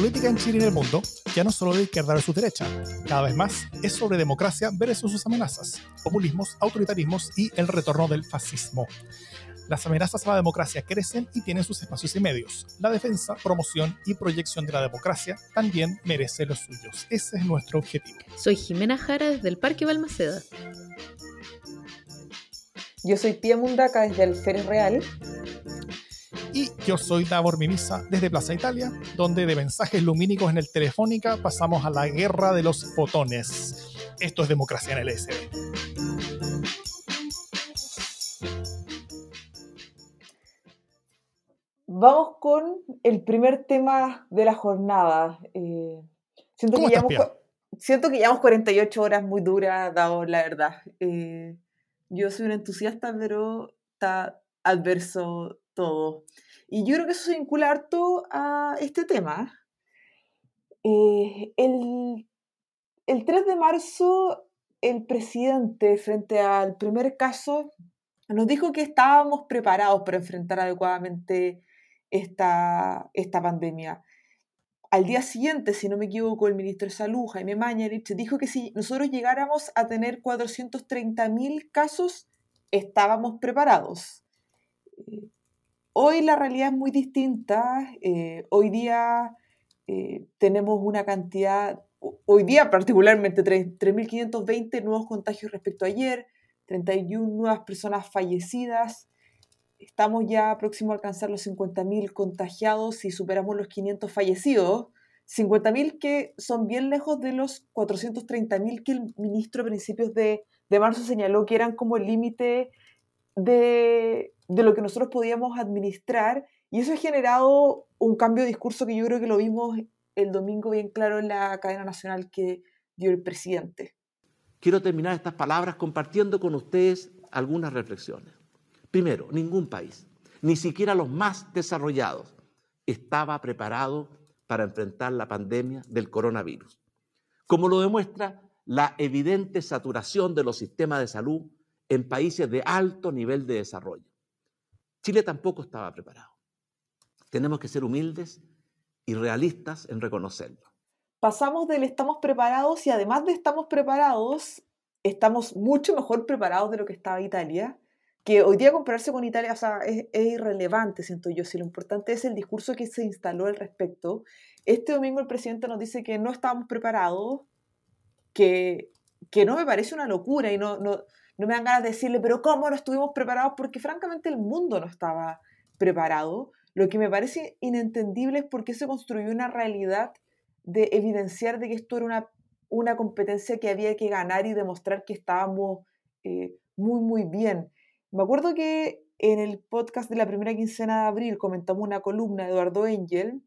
política en Chile y en el mundo ya no es solo de izquierda versus derecha, cada vez más es sobre democracia versus sus amenazas, populismos, autoritarismos y el retorno del fascismo. Las amenazas a la democracia crecen y tienen sus espacios y medios. La defensa, promoción y proyección de la democracia también merece los suyos. Ese es nuestro objetivo. Soy Jimena Jara desde el Parque Balmaceda. Yo soy Pia Mundaca desde el Férez Real. Y yo soy Davor Mimisa desde Plaza Italia, donde de mensajes lumínicos en el Telefónica pasamos a la guerra de los fotones. Esto es democracia en el SD. Vamos con el primer tema de la jornada. Eh, siento, que llevamos, siento que llevamos 48 horas muy duras, Davor, la verdad. Eh, yo soy un entusiasta, pero está adverso todo. Y yo creo que eso se vincula harto a este tema. Eh, el, el 3 de marzo, el presidente, frente al primer caso, nos dijo que estábamos preparados para enfrentar adecuadamente esta, esta pandemia. Al día siguiente, si no me equivoco, el ministro de Salud, Jaime Mañalich, dijo que si nosotros llegáramos a tener 430.000 casos, estábamos preparados. Hoy la realidad es muy distinta. Eh, hoy día eh, tenemos una cantidad, hoy día particularmente 3.520 nuevos contagios respecto a ayer, 31 nuevas personas fallecidas, estamos ya próximo a alcanzar los 50.000 contagiados y superamos los 500 fallecidos. 50.000 que son bien lejos de los 430.000 que el ministro a principios de, de, marzo señaló que eran como el límite de, de, lo que nosotros podíamos administrar. Y eso ha generado un cambio de discurso que yo creo que lo vimos el domingo bien claro en la cadena nacional que dio el presidente. Quiero terminar estas palabras compartiendo con ustedes algunas reflexiones. Primero, ningún país, ni siquiera los más desarrollados, estaba preparado para enfrentar la pandemia del coronavirus, como lo demuestra la evidente saturación de los sistemas de salud en países de alto nivel de desarrollo. Chile tampoco estaba preparado. Tenemos que ser humildes y realistas en reconocerlo. Pasamos del estamos preparados y además de estamos preparados, estamos mucho mejor preparados de lo que estaba Italia que hoy día compararse con Italia es, irrelevante, siento yo, si lo importante es el discurso que se instaló al respecto. Este domingo el presidente nos dice que no estábamos preparados, que, que no me parece una locura y no, no, no me dan ganas de decirle, pero ¿cómo no estuvimos preparados? Porque francamente el mundo no estaba preparado. Lo que me parece inentendible es por qué se construyó una realidad de evidenciar de que esto era una, una competencia que había que ganar y demostrar que estábamos eh, muy, muy bien. Me acuerdo que en el podcast de la primera quincena de abril comentamos una columna de Eduardo Engel,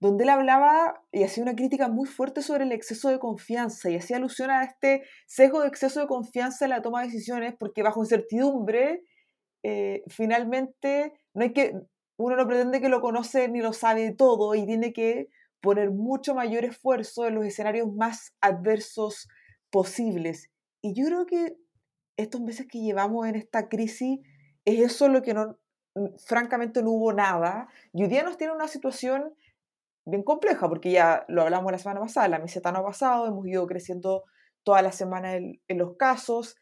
donde él hablaba y hacía una crítica muy fuerte sobre el exceso de confianza y hacía alusión a este sesgo de exceso de confianza en la toma de decisiones, porque bajo incertidumbre, eh, finalmente, no hay que, uno no pretende que lo conoce ni lo sabe todo y tiene que poner mucho mayor esfuerzo en los escenarios más adversos posibles. Y yo creo que estos meses que llevamos en esta crisis, es eso lo que no, francamente no hubo nada. Y hoy nos tiene una situación bien compleja, porque ya lo hablamos la semana pasada, la meseta no ha pasado, hemos ido creciendo toda la semana en, los casos.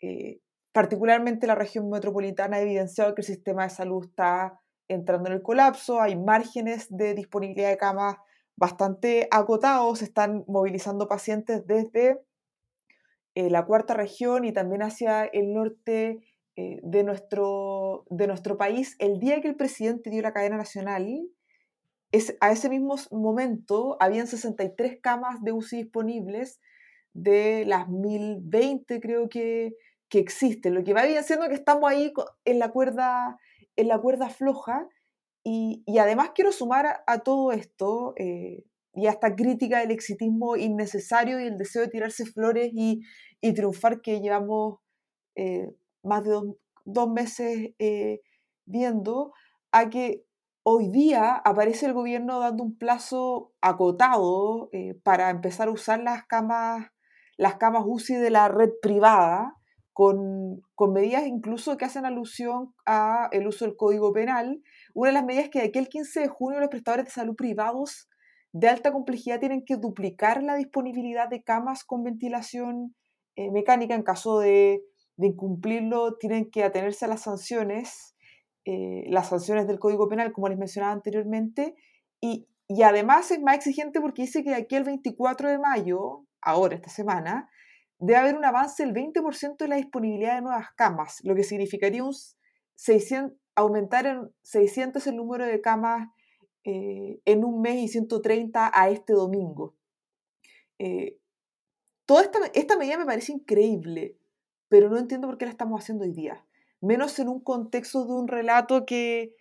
Eh, particularmente la región metropolitana ha evidenciado que el sistema de salud está entrando en el colapso, hay márgenes de disponibilidad de camas bastante acotados, se están movilizando pacientes desde eh, la cuarta región y también hacia el norte eh, de, nuestro, de nuestro país, el día que el presidente dio la cadena nacional, es, a ese mismo momento habían 63 camas de UCI disponibles de las 1020 creo que, que existen, lo que va siendo que estamos ahí en la cuerda, en la cuerda floja y, y además quiero sumar a, todo esto eh, y esta crítica del exitismo innecesario y el deseo de tirarse flores y, y triunfar que llevamos eh, más de dos, meses eh, viendo, a que hoy día aparece el gobierno dando un plazo acotado eh, para empezar a usar las camas, las camas UCI de la red privada, con, con medidas incluso que hacen alusión al uso del Código Penal. Una de las medidas que de aquí el 15 de junio los prestadores de salud privados de alta complejidad tienen que duplicar la disponibilidad de camas con ventilación eh, mecánica. En caso de, incumplirlo, tienen que atenerse a las sanciones, eh, las sanciones del Código Penal, como les mencionaba anteriormente, y, y además es más exigente porque dice que de aquí el 24 de mayo, ahora esta semana, debe haber un avance del 20% de la disponibilidad de nuevas camas, lo que significaría un 600, aumentar en 600 el número de camas eh, en un mes y 130 a este domingo. Eh, toda esta, esta medida me parece increíble, pero no entiendo por qué la estamos haciendo hoy día. Menos en un contexto de un relato que,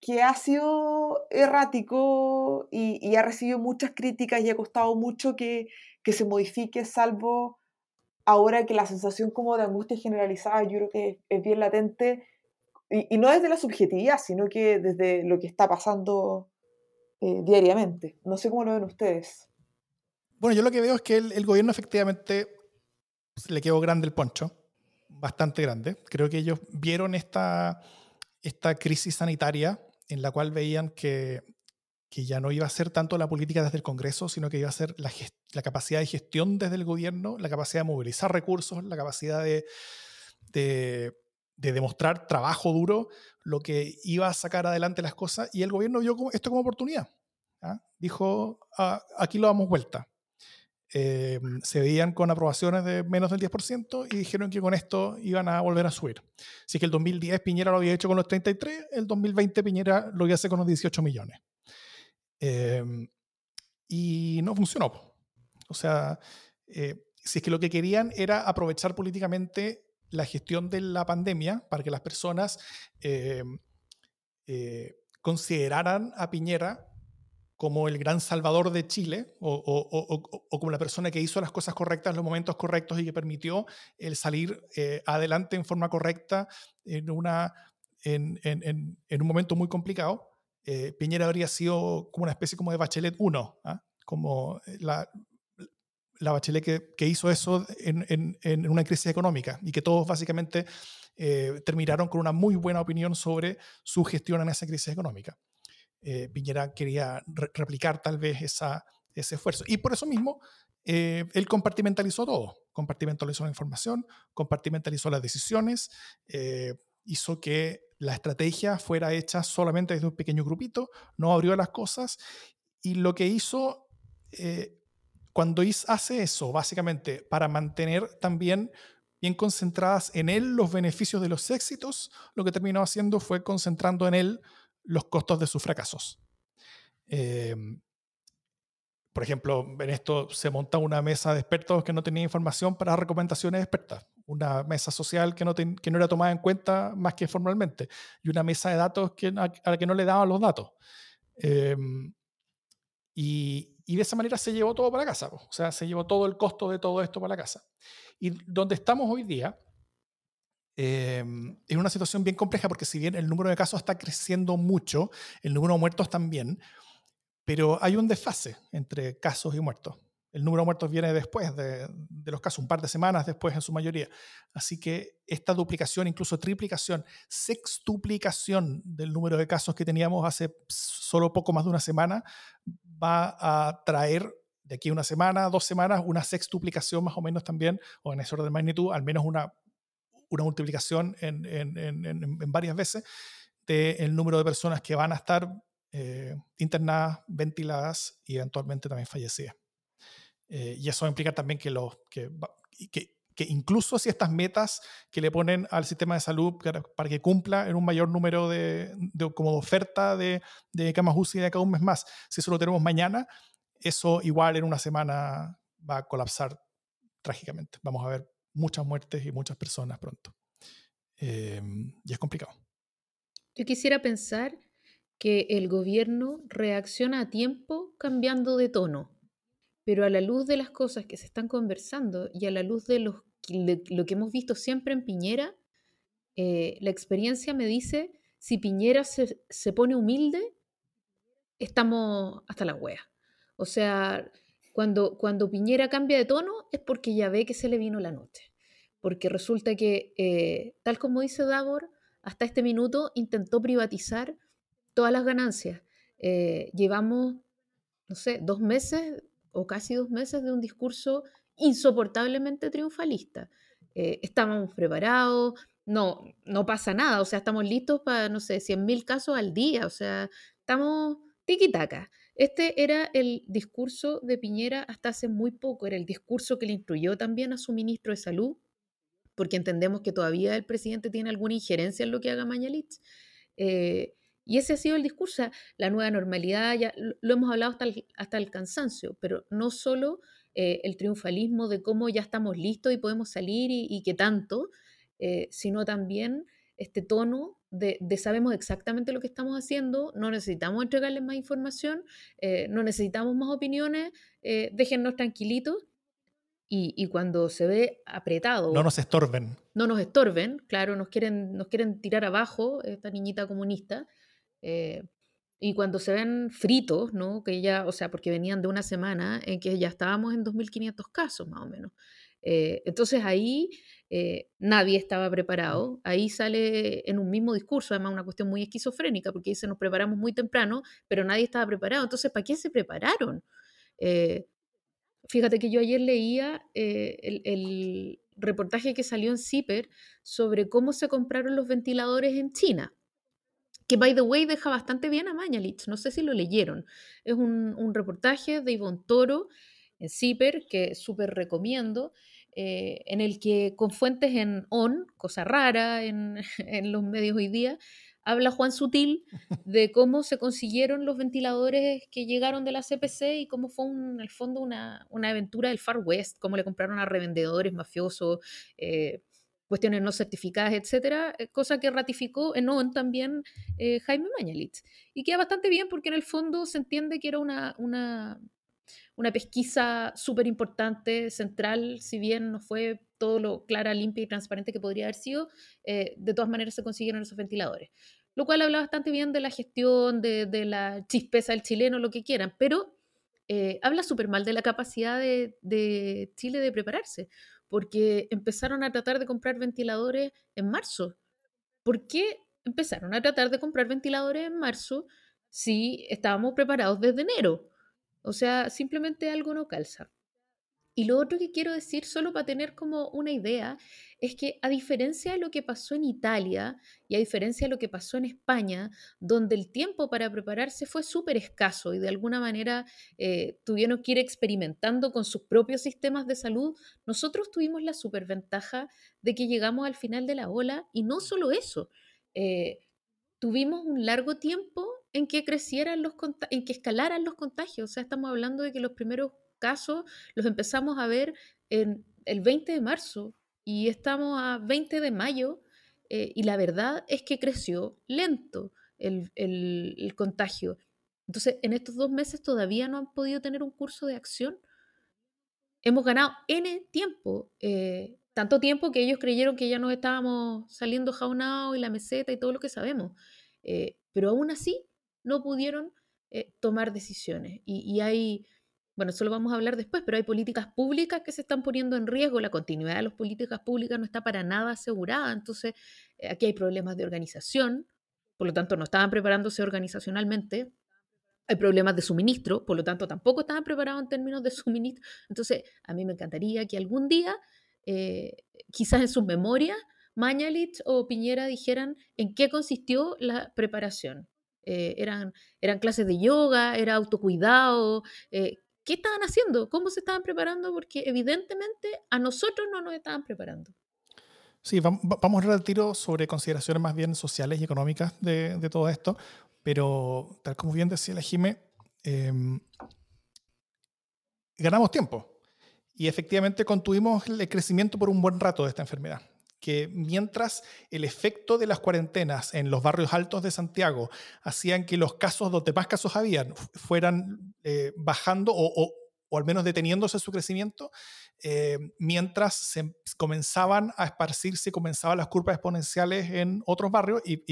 que ha sido errático y, ha recibido muchas críticas y ha costado mucho que, que, se modifique, salvo ahora que la sensación como de angustia generalizada yo creo que es bien latente y, no desde la subjetividad, sino que desde lo que está pasando eh, diariamente. No sé cómo lo ven ustedes. Bueno, yo lo que veo es que el, gobierno efectivamente le quedó grande el poncho, bastante grande. Creo que ellos vieron esta, esta crisis sanitaria en la cual veían que, que ya no iba a ser tanto la política desde el Congreso, sino que iba a ser la, la capacidad de gestión desde el gobierno, la capacidad de movilizar recursos, la capacidad de, de de demostrar trabajo duro, lo que iba a sacar adelante las cosas, y el gobierno vio esto como oportunidad. ¿ah? Dijo, ah, aquí lo damos vuelta. Eh, se veían con aprobaciones de menos del 10% y dijeron que con esto iban a volver a subir. Así que el 2010 Piñera lo había hecho con los 33, el 2020 Piñera lo iba a hacer con los 18 millones. Eh, y no funcionó. O sea, eh, si es que lo que querían era aprovechar políticamente la gestión de la pandemia para que las personas eh, eh, consideraran a Piñera como el gran salvador de Chile o, como la persona que hizo las cosas correctas en los momentos correctos y que permitió el salir eh, adelante en forma correcta en, una, en, un momento muy complicado. Piñera habría sido como una especie como de Bachelet 1, ¿ah? como la, la Bachelet que, hizo eso en, una crisis económica y que todos básicamente eh, terminaron con una muy buena opinión sobre su gestión en esa crisis económica. Eh, Piñera quería replicar tal vez esa, ese esfuerzo. Y por eso mismo, eh, él compartimentalizó todo. Compartimentalizó la información, compartimentalizó las decisiones, hizo que la estrategia fuera hecha solamente desde un pequeño grupito, no abrió las cosas y lo que hizo cuando hace eso, básicamente, para mantener también bien concentradas en él los beneficios de los éxitos, lo que terminó haciendo fue concentrando en él los costos de sus fracasos. Em, por ejemplo, en esto se monta una mesa de expertos que no tenía información para recomendaciones expertas, una mesa social que no, que no era tomada en cuenta más que formalmente, y una mesa de datos que, a, la que no le daban los datos. Em, y, de esa manera se llevó todo para casa, o sea, se llevó todo el costo de todo esto para la casa. Y donde estamos hoy día eh, es una situación bien compleja porque si bien el número de casos está creciendo mucho, el número de muertos también, pero hay un desfase entre casos y muertos. El número de muertos viene después de, de, los casos, un par de semanas después en su mayoría. Así que esta duplicación, incluso triplicación, sextuplicación del número de casos que teníamos hace solo poco más de una semana, va a traer de aquí a una semana, dos semanas, una sextuplicación más o menos también, o en ese orden de magnitud, al menos una, una multiplicación en, en, en, varias veces del número de personas que van a estar eh, internadas, ventiladas y eventualmente también fallecidas. Eh, y eso implica también que, los, que, que, que, incluso si estas metas que le ponen al sistema de salud para, que cumpla en un mayor número de, de como de oferta de, de camas UCI de cada un mes más, si eso lo tenemos mañana, eso igual en una semana va a colapsar trágicamente. Vamos a ver muchas muertes y muchas personas pronto. Eh, y es complicado. Yo quisiera pensar que el gobierno reacciona a tiempo cambiando de tono pero a la luz de las cosas que se están conversando y a la luz de, lo que hemos visto siempre en Piñera, eh, la experiencia me dice, si Piñera se, pone humilde, estamos hasta la wea. O sea, cuando, Piñera cambia de tono es porque ya ve que se le vino la noche. Porque resulta que, eh, tal como dice Dagor, hasta este minuto intentó privatizar todas las ganancias. Eh, llevamos no sé, dos meses o casi dos meses de un discurso insoportablemente triunfalista. Eh, estábamos preparados, no, no pasa nada, o sea, estamos listos para, no sé, 100.000 casos al día, o sea, estamos tiki-taka. Este era el discurso de Piñera hasta hace muy poco, era el discurso que le instruyó también a su ministro de Salud, porque entendemos que todavía el presidente tiene alguna injerencia en lo que haga Mañalich. Eh, y ese ha sido el discurso, la nueva normalidad, ya lo hemos hablado hasta el, hasta el cansancio, pero no solo eh, el triunfalismo de cómo ya estamos listos y podemos salir y, y qué tanto, eh, sino también este tono de, sabemos exactamente lo que estamos haciendo, no necesitamos entregarles más información, eh, no necesitamos más opiniones, eh, déjennos tranquilitos. Y, cuando se ve apretado... No nos estorben. No nos estorben, claro, nos quieren, nos quieren tirar abajo, esta niñita comunista. y cuando se ven fritos, ¿no? Que ya, o sea, porque venían de una semana en que ya estábamos en 2.500 casos más o menos. Entonces ahí eh, nadie estaba preparado. Ahí sale en un mismo discurso, además una cuestión muy esquizofrénica, porque dice nos preparamos muy temprano, pero nadie estaba preparado. Entonces, ¿para qué se prepararon? Eh, fíjate que yo ayer leía eh, el, el, reportaje que salió en CIPER sobre cómo se compraron los ventiladores en China. Que, by the way, deja bastante bien a Mañalich. No sé si lo leyeron. Es un, un reportaje de Ivonne Toro en CIPER que súper recomiendo. Eh, en el que con fuentes en ON, cosa rara en, los medios hoy día, habla Juan Sutil de cómo se consiguieron los ventiladores que llegaron de la CPC y cómo fue en el fondo una, aventura del Far West, cómo le compraron a revendedores mafiosos, eh, cuestiones no certificadas, etcétera, eh, cosa que ratificó en ON también Jaime Mañalich. Y queda bastante bien porque en el fondo se entiende que era una, una, una pesquisa súper importante, central, si bien no fue todo lo clara, limpia y transparente que podría haber sido, eh, de todas maneras se consiguieron esos ventiladores. Lo cual habla bastante bien de la gestión, de, la chispeza del chileno, lo que quieran, pero eh, habla súper mal de la capacidad de, de Chile de prepararse, porque empezaron a tratar de comprar ventiladores en marzo. ¿Por qué empezaron a tratar de comprar ventiladores en marzo si estábamos preparados desde enero? O sea, simplemente algo no calza. Y lo otro que quiero decir, solo para tener como una idea, es que a diferencia de lo que pasó en Italia y a diferencia de lo que pasó en España, donde el tiempo para prepararse fue súper escaso y de alguna manera eh, tuvieron que ir experimentando con sus propios sistemas de salud, nosotros tuvimos la superventaja de que llegamos al final de la ola y no solo eso, eh, tuvimos un largo tiempo en que crecieran los en que escalaran los contagios. O sea, estamos hablando de que los primeros casos los empezamos a ver en el 20 de marzo y estamos a 20 de mayo eh, y la verdad es que creció lento el, contagio. Entonces, en estos dos meses todavía no han podido tener un curso de acción. Hemos ganado N tiempo, eh, tanto tiempo que ellos creyeron que ya nos estábamos saliendo jaunados y la meseta y todo lo que sabemos. Eh, pero aún así no pudieron eh, tomar decisiones. Y, hay, bueno, eso lo vamos a hablar después, pero hay políticas públicas que se están poniendo en riesgo. La continuidad de las políticas públicas no está para nada asegurada. Entonces, eh, aquí hay problemas de organización, por lo tanto, no estaban preparándose organizacionalmente. Hay problemas de suministro, por lo tanto, tampoco estaban preparados en términos de suministro. Entonces, a mí me encantaría que algún día, eh, quizás en sus memorias, Mañalich o Piñera dijeran en qué consistió la preparación. Eh, eran, eran clases de yoga, era autocuidado. Eh, ¿Qué estaban haciendo? ¿Cómo se estaban preparando? Porque evidentemente a nosotros no nos estaban preparando. Sí, vamos, a tiro sobre consideraciones más bien sociales y económicas de, de todo esto, pero tal como bien decía la Jime, em, ganamos tiempo y efectivamente contuvimos el crecimiento por un buen rato de esta enfermedad que mientras el efecto de las cuarentenas en los barrios altos de Santiago hacían que los casos donde más casos habían fueran eh, bajando o, al menos deteniéndose su crecimiento, eh, mientras se comenzaban a esparcirse, comenzaban las curvas exponenciales en otros barrios y,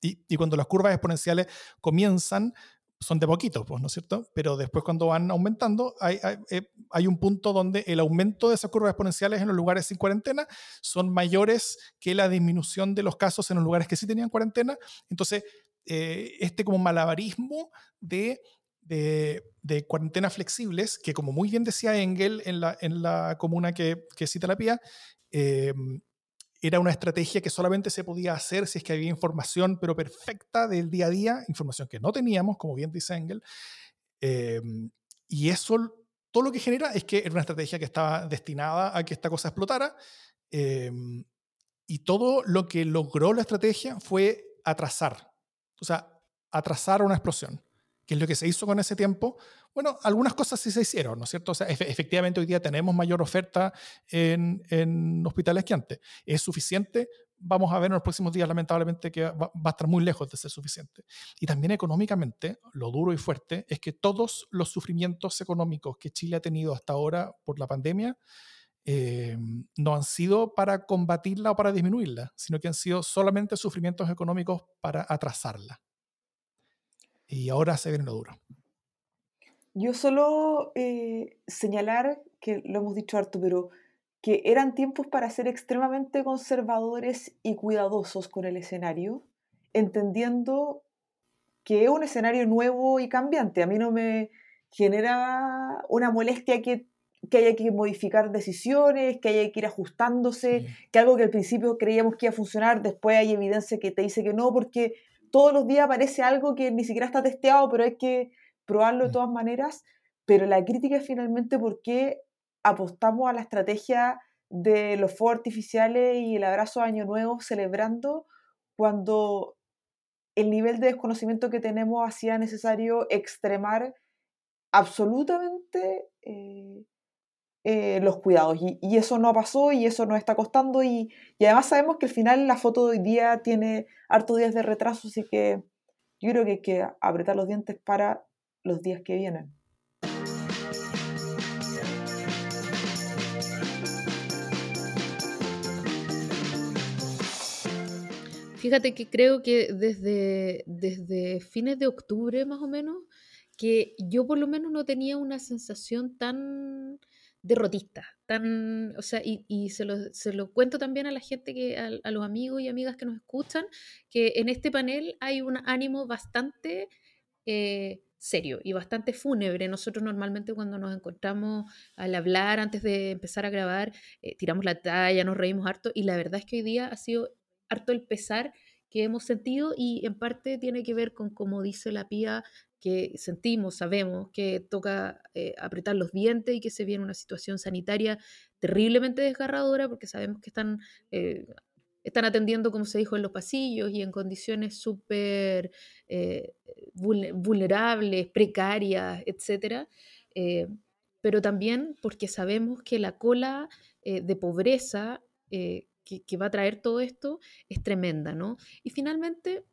y cuando las curvas exponenciales comienzan, son de poquito, pues, ¿no es cierto? Pero después cuando van aumentando, hay, eh, hay, un punto donde el aumento de esas curvas exponenciales en los lugares sin cuarentena son mayores que la disminución de los casos en los lugares que sí tenían cuarentena. Entonces, eh, este como malabarismo de de, de cuarentenas flexibles, que como muy bien decía Engel en la, en la comuna que, que cita la PIA, eh, era una estrategia que solamente se podía hacer si es que había información, pero perfecta del día a día, información que no teníamos, como bien dice Engel. Eh, y eso, todo lo que genera es que era una estrategia que estaba destinada a que esta cosa explotara. eh, y todo lo que logró la estrategia fue atrasar, o sea, atrasar una explosión, que es lo que se hizo con ese tiempo. Bueno, algunas cosas sí se hicieron, ¿no es cierto? O sea, efe- efectivamente hoy día tenemos mayor oferta en, en hospitales que antes. ¿Es suficiente? Vamos a ver en los próximos días, lamentablemente, que va, va a estar muy lejos de ser suficiente. Y también económicamente, lo duro y fuerte es que todos los sufrimientos económicos que Chile ha tenido hasta ahora por la pandemia eh, no han sido para combatirla o para disminuirla, sino que han sido solamente sufrimientos económicos para atrasarla. Y ahora se viene lo duro. Yo solo eh, señalar, que lo hemos dicho harto, pero que eran tiempos para ser extremadamente conservadores y cuidadosos con el escenario, entendiendo que es un escenario nuevo y cambiante. A mí no me genera una molestia que, que haya que modificar decisiones, que haya que ir ajustándose, Sí. que algo que al principio creíamos que iba a funcionar, después hay evidencia que te dice que no, porque todos los días aparece algo que ni siquiera está testeado, pero hay que probarlo de Mm. todas maneras. Pero la crítica es finalmente por qué apostamos a la estrategia de los fuegos artificiales y el abrazo de Año Nuevo celebrando cuando el nivel de desconocimiento que tenemos hacía necesario extremar absolutamente eh, eh, los cuidados. Y, eso no pasó y eso nos está costando. Y, y además sabemos que al final la foto de hoy día tiene hartos días de retraso, así que yo creo que hay que apretar los dientes para los días que vienen. Fíjate que creo que desde, desde fines de octubre más o menos, que yo por lo menos no tenía una sensación tan derrotista, tan, o sea, y, se, lo, se lo cuento también a la gente, que, a, a los amigos y amigas que nos escuchan, que en este panel hay un ánimo bastante eh, serio y bastante fúnebre. Nosotros normalmente cuando nos encontramos al hablar antes de empezar a grabar, eh, tiramos la talla, nos reímos harto y la verdad es que hoy día ha sido harto el pesar que hemos sentido y en parte tiene que ver con, como dice la pía, que sentimos, sabemos que toca eh, apretar los dientes y que se viene una situación sanitaria terriblemente desgarradora porque sabemos que están, eh, están atendiendo, como se dijo, en los pasillos y en condiciones súper eh, vulne- vulnerables, precarias, etc. pero también porque sabemos que la cola de pobreza que, que va a traer todo esto es tremenda, ¿no? Y finalmente,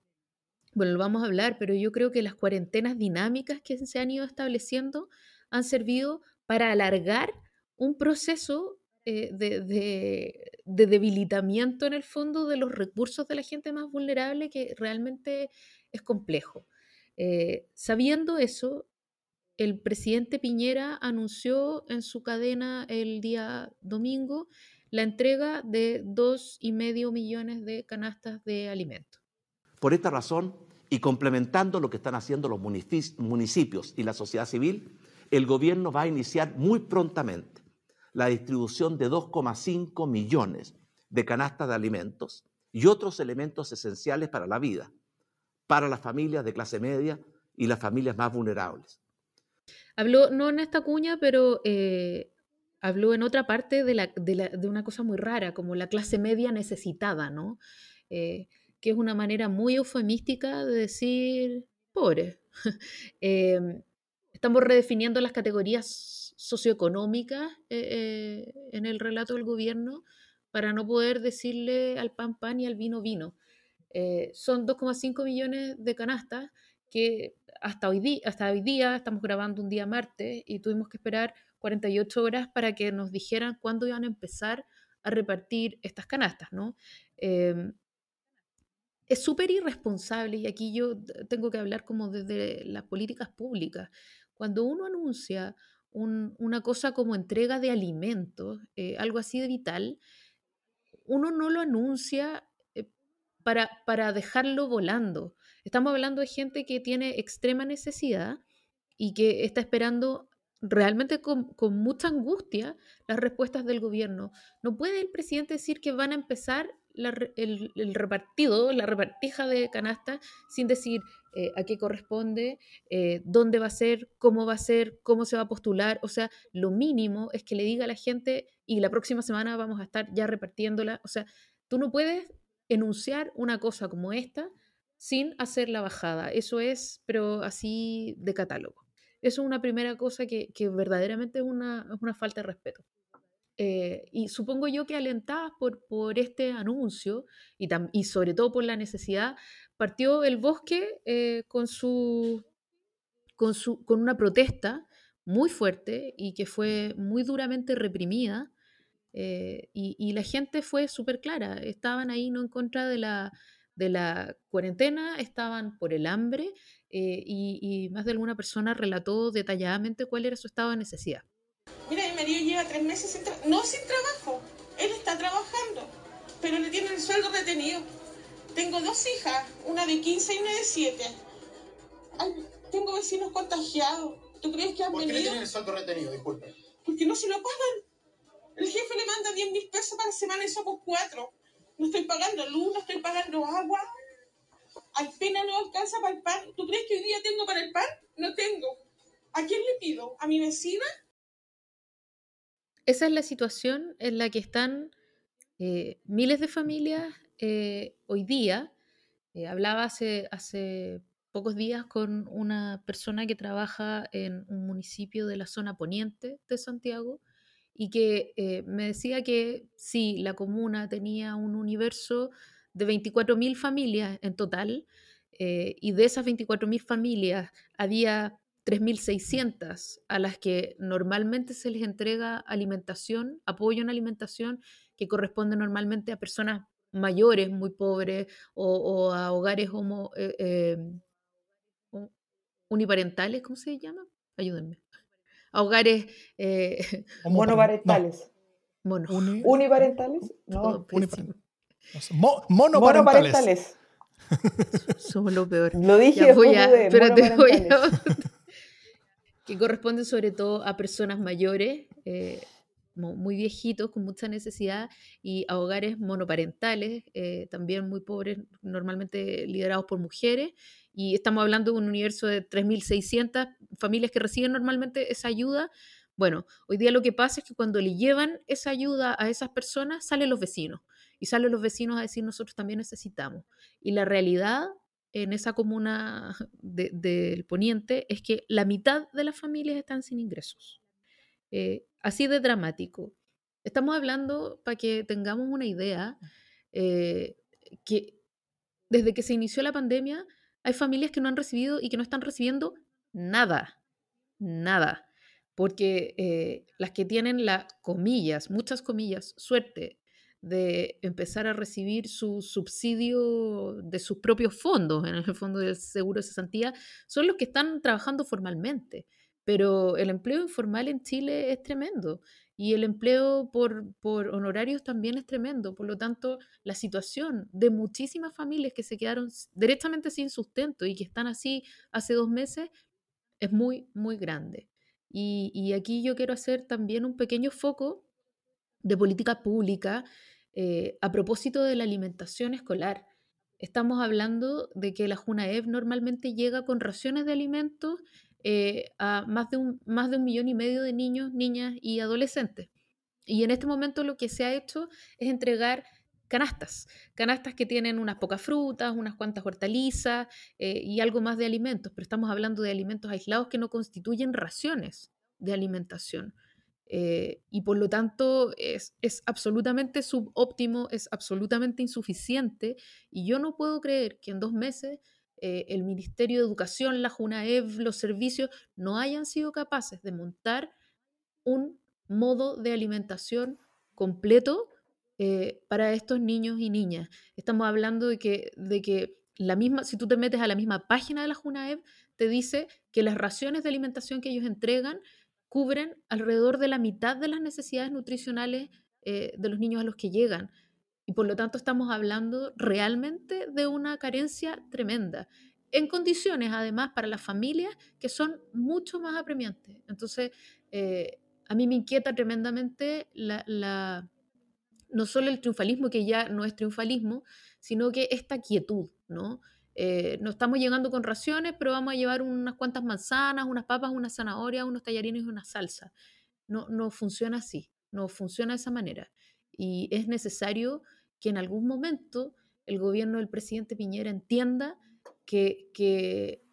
bueno, lo vamos a hablar, pero yo creo que las cuarentenas dinámicas que se han ido estableciendo han servido para alargar un proceso eh, de, de- de debilitamiento en el fondo de los recursos de la gente más vulnerable que realmente es complejo. Eh, sabiendo eso, el presidente Piñera anunció en su cadena el día domingo la entrega de dos y medio millones de canastas de alimentos. Por esta razón, y complementando lo que están haciendo los munici- municipios y la sociedad civil, el gobierno va a iniciar muy prontamente la distribución de 2,5 millones de canastas de alimentos y otros elementos esenciales para la vida, para las familias de clase media y las familias más vulnerables. Habló, no en esta cuña, pero eh, habló en otra parte de una cosa muy rara, como la clase media necesitada, ¿no? Eh, que es una manera muy eufemística de decir pobre. Em, estamos redefiniendo las categorías socioeconómicas eh, eh, en el relato del gobierno para no poder decirle al pan pan y al vino vino. Eh, son 2,5 millones de canastas que hasta hoy, día, hasta hoy día estamos grabando un día martes y tuvimos que esperar 48 horas para que nos dijeran cuándo iban a empezar a repartir estas canastas, ¿no? Eh, es súper irresponsable y aquí yo tengo que hablar como desde las políticas públicas. Cuando uno anuncia un- una cosa como entrega de alimentos, eh, algo así de vital, uno no lo anuncia eh, para, para dejarlo volando. Estamos hablando de gente que tiene extrema necesidad y que está esperando realmente con, mucha angustia las respuestas del gobierno. No puede el presidente decir que van a empezar el, repartido, la repartija de canasta, sin decir eh, a qué corresponde, eh, dónde va a ser, cómo va a ser, cómo se va a postular. O sea, lo mínimo es que le diga a la gente y la próxima semana vamos a estar ya repartiéndola. O sea, tú no puedes enunciar una cosa como esta sin hacer la bajada. Eso es, pero así de catálogo. Eso es una primera cosa que, verdaderamente es una, falta de respeto. Eh, y supongo yo que alentadas por, por este anuncio y, y, sobre todo por la necesidad, partió el bosque eh, con, su, con, su, con una protesta muy fuerte y que fue muy duramente reprimida. Eh, y, y, la gente fue súper clara, estaban ahí no en contra de la, de la cuarentena estaban por el hambre y, más de alguna persona relató detalladamente cuál era su estado de necesidad. Mira, marido lleva tres meses sin no sin trabajo, él está trabajando, pero le tienen el sueldo retenido. Tengo dos hijas, una de 15 y una de 7. tengo vecinos contagiados. ¿Tú crees que han ¿Por qué le tienen el sueldo retenido? Disculpe. Porque no se lo pagan. El jefe le manda 10 mil pesos para la semana y somos cuatro. No estoy pagando luz, no estoy pagando agua. Al final no alcanza para el pan. ¿Tú crees que hoy día tengo para el pan? No tengo. ¿A quién le pido? ¿A mi vecina? Esa es la situación en la que están eh, miles de familias eh, hoy día. Eh, hablaba hace, hace pocos días con una persona que trabaja en un municipio de la zona poniente de Santiago y que me decía que sí, la comuna tenía un universo de 24.000 familias en total, y de esas 24.000 familias había 3.600 a las que normalmente se les entrega alimentación, apoyo en alimentación, que corresponde normalmente a personas mayores, muy pobres, o, a hogares homo, eh, uniparentales, ¿cómo se llama? Ayúdenme a hogares eh, monoparentales. ¿Uniparentales? No, monoparentales. Somos lo peor. Lo dije, voy a, espérate, voy a, que corresponde sobre todo a personas mayores, eh, muy viejitos, con mucha necesidad, y a hogares monoparentales, eh, también muy pobres, normalmente liderados por mujeres, y estamos hablando de un universo de 3.600 familias que reciben normalmente esa ayuda. Bueno, hoy día lo que pasa es que cuando le llevan esa ayuda a esas personas, salen los vecinos. Y salen los vecinos a decir nosotros también necesitamos. Y la realidad en esa comuna del poniente es que la mitad de las familias están sin ingresos. Eh, así de dramático. Estamos hablando, para que tengamos una idea, eh, que desde que se inició la pandemia, hay familias que no han recibido y que no están recibiendo nada, nada. Porque eh, las que tienen la comillas, muchas comillas, suerte de empezar a recibir su subsidio de sus propios fondos, en el fondo del seguro de cesantía, son los que están trabajando formalmente. Pero el empleo informal en Chile es tremendo y el empleo por, por, honorarios también es tremendo. Por lo tanto, la situación de muchísimas familias que se quedaron directamente sin sustento y que están así hace dos meses es muy, muy grande. Y, y aquí yo quiero hacer también un pequeño foco de política pública eh, a propósito de la alimentación escolar. Estamos hablando de que la JUNAEV normalmente llega con raciones de alimentos eh, a más de, un, más de un millón y medio de niños, niñas y adolescentes. Y en este momento lo que se ha hecho es entregar canastas, canastas que tienen unas pocas frutas, unas cuantas hortalizas eh, y algo más de alimentos, pero estamos hablando de alimentos aislados que no constituyen raciones de alimentación. Eh, y por lo tanto es, es, absolutamente subóptimo, es absolutamente insuficiente y yo no puedo creer que en dos meses eh, el Ministerio de Educación, la JUNAEV, los servicios, no hayan sido capaces de montar un modo de alimentación completo eh, para estos niños y niñas. Estamos hablando de que, de que la misma, si tú te metes a la misma página de la JUNAEV, te dice que las raciones de alimentación que ellos entregan cubren alrededor de la mitad de las necesidades nutricionales eh, de los niños a los que llegan. Y por lo tanto estamos hablando realmente de una carencia tremenda. en condiciones además para las familias que son mucho más apremiantes. Entonces, eh, a mí me inquieta tremendamente la, no solo el triunfalismo, que ya no es triunfalismo, sino que esta quietud, ¿no? Eh, no estamos llegando con raciones, pero vamos a llevar unas cuantas manzanas, unas papas, unas zanahorias, unos tallarines y una salsa. No, no funciona así, no funciona de esa manera. Y es necesario que en algún momento el gobierno del presidente Piñera entienda que,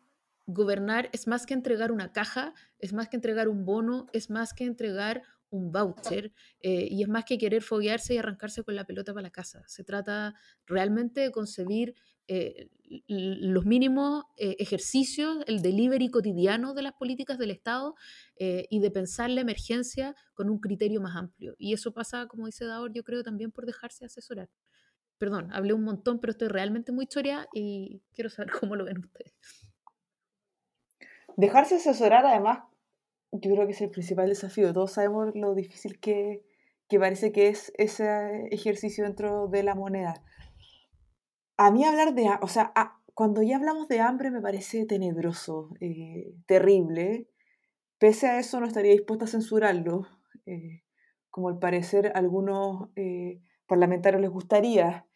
gobernar es más que entregar una caja, es más que entregar un bono, es más que entregar un voucher eh, y es más que querer foguearse y arrancarse con la pelota para la casa. Se trata realmente de concebir eh, los mínimos eh, ejercicios, el delivery cotidiano de las políticas del Estado y de pensar la emergencia con un criterio más amplio. Y eso pasa, como dice Daor, yo creo también por dejarse asesorar. Perdón, hablé un montón, pero estoy realmente muy historia y quiero saber cómo lo ven ustedes. Dejarse asesorar, además, yo creo que es el principal desafío. Todos sabemos lo difícil que, parece que es ese ejercicio dentro de la moneda. A mí hablar de, o sea, cuando ya hablamos de hambre me parece tenebroso, eh, terrible. Pese a eso no estaría dispuesta a censurarlo, eh, como al parecer a algunos eh, parlamentarios les gustaría.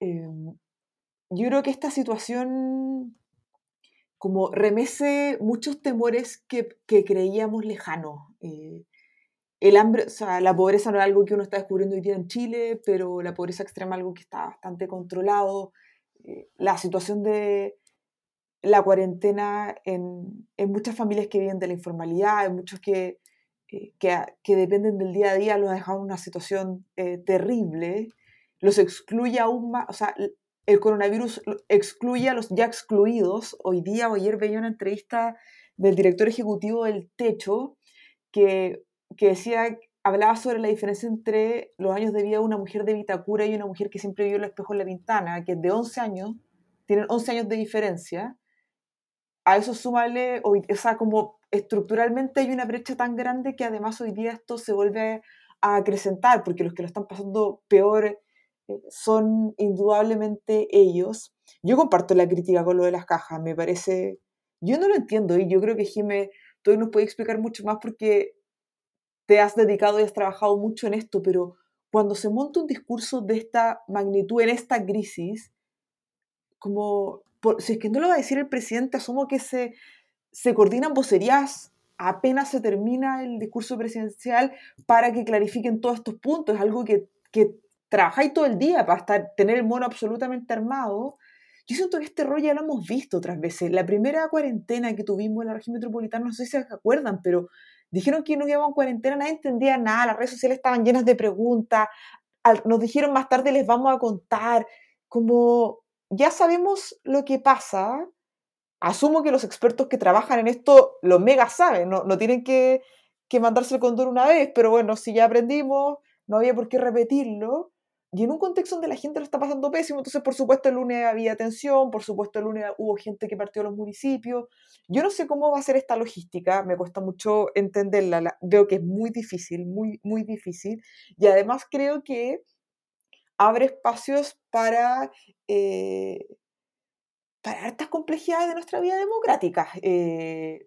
yo creo que esta situación como remece muchos temores que, creíamos lejanos. El hambre, o sea, la pobreza no es algo que uno está descubriendo hoy día en Chile, pero la pobreza extrema es algo que está bastante controlado. Eh, la situación de la cuarentena en, en, muchas familias que viven de la informalidad, en muchos que, eh, que, que, dependen del día a día, los ha dejado en una situación terrible, los excluye aún más, o sea, el coronavirus excluye a los ya excluidos. Hoy día o ayer veía una entrevista del director ejecutivo del Techo que, que decía, hablaba sobre la diferencia entre los años de vida de una mujer de Vitacura y una mujer que siempre vio el espejo en la ventana, que es de 11 años, tienen 11 años de diferencia. A eso súmale, o sea, como estructuralmente hay una brecha tan grande que además hoy día esto se vuelve a acrecentar, porque los que lo están pasando peor eh, son indudablemente ellos. Yo comparto la crítica con lo de las cajas, me parece, yo no lo entiendo y yo creo que Jimé, tú nos puede explicar mucho más porque te has dedicado y has trabajado mucho en esto, pero cuando se monta un discurso de esta magnitud en esta crisis, como, si es que no lo va a decir el presidente, asumo que se, se coordinan vocerías apenas se termina el discurso presidencial para que clarifiquen todos estos puntos. Es algo que, que trabajáis todo el día para estar, tener el mono absolutamente armado. Yo siento que este rol ya lo hemos visto otras veces. La primera cuarentena que tuvimos en la región metropolitana, no sé si se acuerdan, pero dijeron que no íbamos en cuarentena, nadie entendía nada, las redes sociales estaban llenas de preguntas, nos dijeron más tarde les vamos a contar, como ya sabemos lo que pasa, asumo que los expertos que trabajan en esto lo mega saben, no, no tienen que, que mandarse el condor una vez, pero bueno, si ya aprendimos, no había por qué repetirlo. Y en un contexto donde la gente lo está pasando pésimo, entonces por supuesto el lunes había tensión, por supuesto el lunes hubo gente que partió a los municipios. Yo no sé cómo va a ser esta logística, me cuesta mucho entenderla, veo que es muy difícil, muy, muy difícil. Y además creo que abre espacios para, eh, para complejidades de nuestra vida democrática. Eh,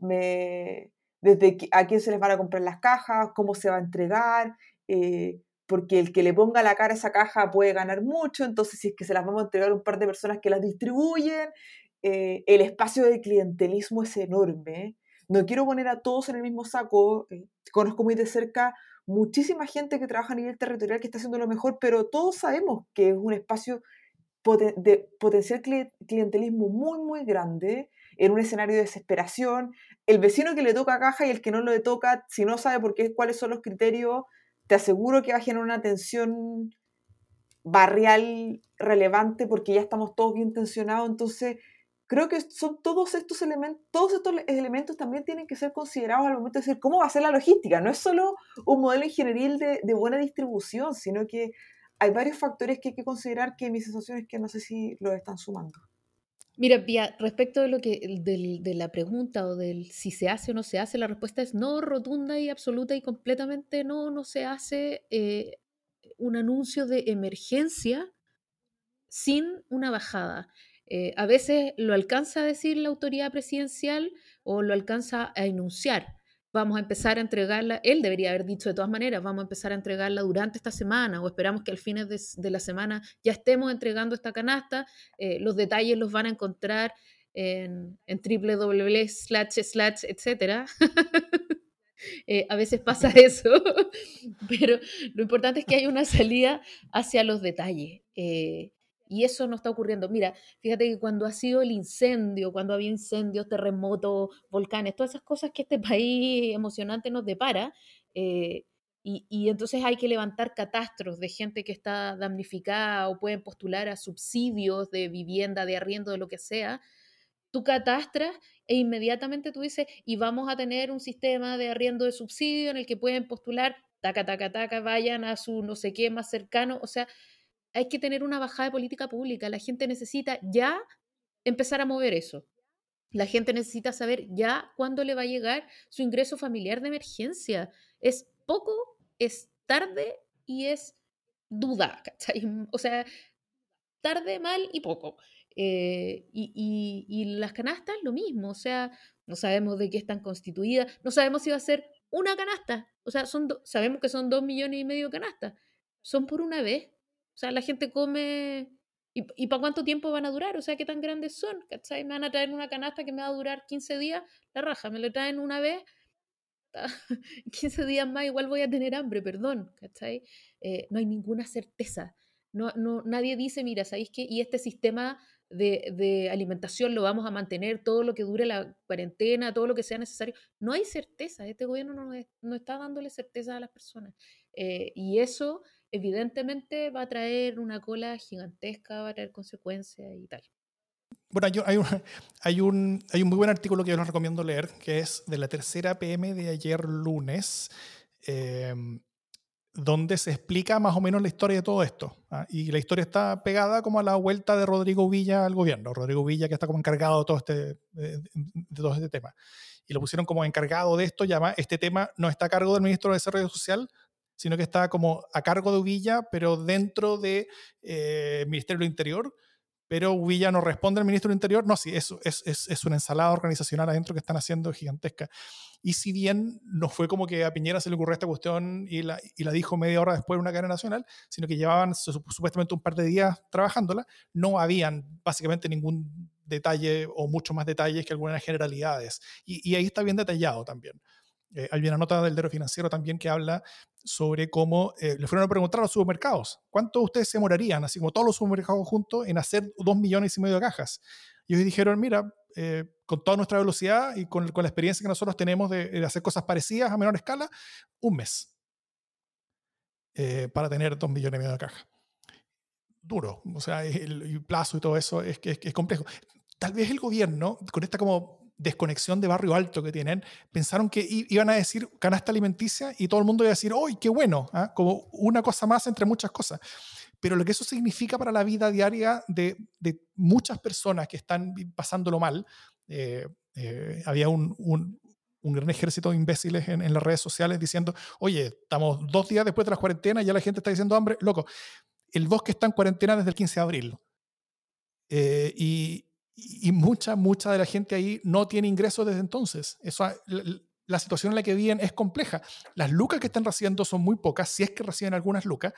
desde a quién se les van a comprar las cajas, cómo se va a entregar, eh, porque el que le ponga la cara a esa caja puede ganar mucho, entonces si es que se las vamos a entregar a un par de personas que las distribuyen, eh, el espacio de clientelismo es enorme. No quiero poner a todos en el mismo saco, eh, conozco muy de cerca muchísima gente que trabaja a nivel territorial que está haciendo lo mejor, pero todos sabemos que es un espacio de potencial clientelismo muy, muy grande, en un escenario de desesperación. El vecino que le toca caja y el que no le toca, si no sabe por qué, cuáles son los criterios te aseguro que va a generar una tensión barrial relevante porque ya estamos todos bien tensionados. Entonces, creo que son todos estos elementos, todos estos elementos también tienen que ser considerados al momento de decir cómo va a ser la logística. No es solo un modelo ingenieril de, de buena distribución, sino que hay varios factores que hay que considerar que mi sensación es que no sé si lo están sumando. Mira, Pia, respecto de lo que de la pregunta o del si se hace o no se hace, la respuesta es no, rotunda y absoluta y completamente no, no se hace eh, un anuncio de emergencia sin una bajada. Eh, a veces lo alcanza a decir la autoridad presidencial o lo alcanza a enunciar. Vamos a empezar a entregarla, él debería haber dicho de todas maneras, vamos a empezar a entregarla durante esta semana o esperamos que al fines de, la semana ya estemos entregando esta canasta. Eh, los detalles los van a encontrar en, en www slash slash etcétera. Eh, a veces pasa eso, pero lo importante es que hay una salida hacia los detalles. Eh, y eso no está ocurriendo. Mira, fíjate que cuando ha sido el incendio, cuando había incendios, terremotos, volcanes, todas esas cosas que este país emocionante nos depara, eh, y, y, entonces hay que levantar catastros de gente que está damnificada o pueden postular a subsidios de vivienda, de arriendo, de lo que sea. Tú catastras e inmediatamente tú dices, y vamos a tener un sistema de arriendo de subsidio en el que pueden postular, taca, taca, taca, vayan a su no sé qué más cercano. O sea, hay que tener una bajada de política pública. La gente necesita ya empezar a mover eso. La gente necesita saber ya cuándo le va a llegar su ingreso familiar de emergencia. Es poco, es tarde y es duda. O sea, tarde, mal y poco. Eh, y, las canastas, lo mismo, o sea, no sabemos de qué están constituidas, no sabemos si va a ser una canasta, o sea, son sabemos que son dos millones y medio de canastas, son por una vez, o sea, la gente come, ¿y, y para cuánto tiempo van a durar? O sea, ¿qué tan grandes son? ¿Cachai? Me van a traer una canasta que me va a durar 15 días, la raja, me lo traen una vez, 15 días más igual voy a tener hambre, perdón, ¿cachai? Eh, no hay ninguna certeza. No, no, nadie dice, mira, ¿sabéis qué? Y este sistema de, alimentación lo vamos a mantener todo lo que dure la cuarentena, todo lo que sea necesario. No hay certeza, este gobierno no, no está dándole certeza a las personas. Eh, y eso evidentemente va a traer una cola gigantesca, va a traer consecuencias y tal. Bueno, hay un, hay, un, hay un muy buen artículo que yo les recomiendo leer, que es de la tercera PM de ayer lunes. Eh, donde se explica más o menos la historia de todo esto. ¿ah? Y la historia está pegada como a la vuelta de Rodrigo Villa al gobierno. Rodrigo Villa que está como encargado de todo este, de, todo este tema. Y lo pusieron como encargado de esto, llama, este tema no está a cargo del ministro de Desarrollo Social, sino que está como a cargo de Villa, pero dentro del de, eh, Ministerio del Interior. Pero Villa no responde al ministro del Interior. No, sí, eso es, es, es una ensalada organizacional adentro que están haciendo gigantesca. Y si bien no fue como que a Piñera se le ocurrió esta cuestión y la, y la dijo media hora después en una cadena nacional, sino que llevaban supuestamente un par de días trabajándola, no habían básicamente ningún detalle o mucho más detalles que algunas generalidades. Y, y ahí está bien detallado también. Eh, hay una nota del Dero Financiero también que habla sobre cómo eh, le fueron a preguntar a los supermercados, ¿cuánto ustedes se demorarían, así como todos los supermercados juntos, en hacer dos millones y medio de cajas? Y ellos dijeron, mira, eh, con toda nuestra velocidad y con, con, la experiencia que nosotros tenemos de, hacer cosas parecidas a menor escala, un mes eh, para tener dos millones y medio de caja. Duro, o sea, el, plazo y todo eso es que es, complejo. Tal vez el gobierno, con esta como desconexión de barrio alto que tienen, pensaron que iban a decir canasta alimenticia y todo el mundo iba a decir, ¡ay, qué bueno! ¿ah? Como una cosa más entre muchas cosas pero lo que eso significa para la vida diaria de, de muchas personas que están pasándolo mal, eh, eh, había un, un, un, gran ejército de imbéciles en, en, las redes sociales diciendo, oye, estamos dos días después de la cuarentena y ya la gente está diciendo hambre, loco, el bosque está en cuarentena desde el 15 de abril. Eh, y, y, mucha, mucha de la gente ahí no tiene ingresos desde entonces. Eso, la, situación en la que viven es compleja. Las lucas que están recibiendo son muy pocas, si es que reciben algunas lucas,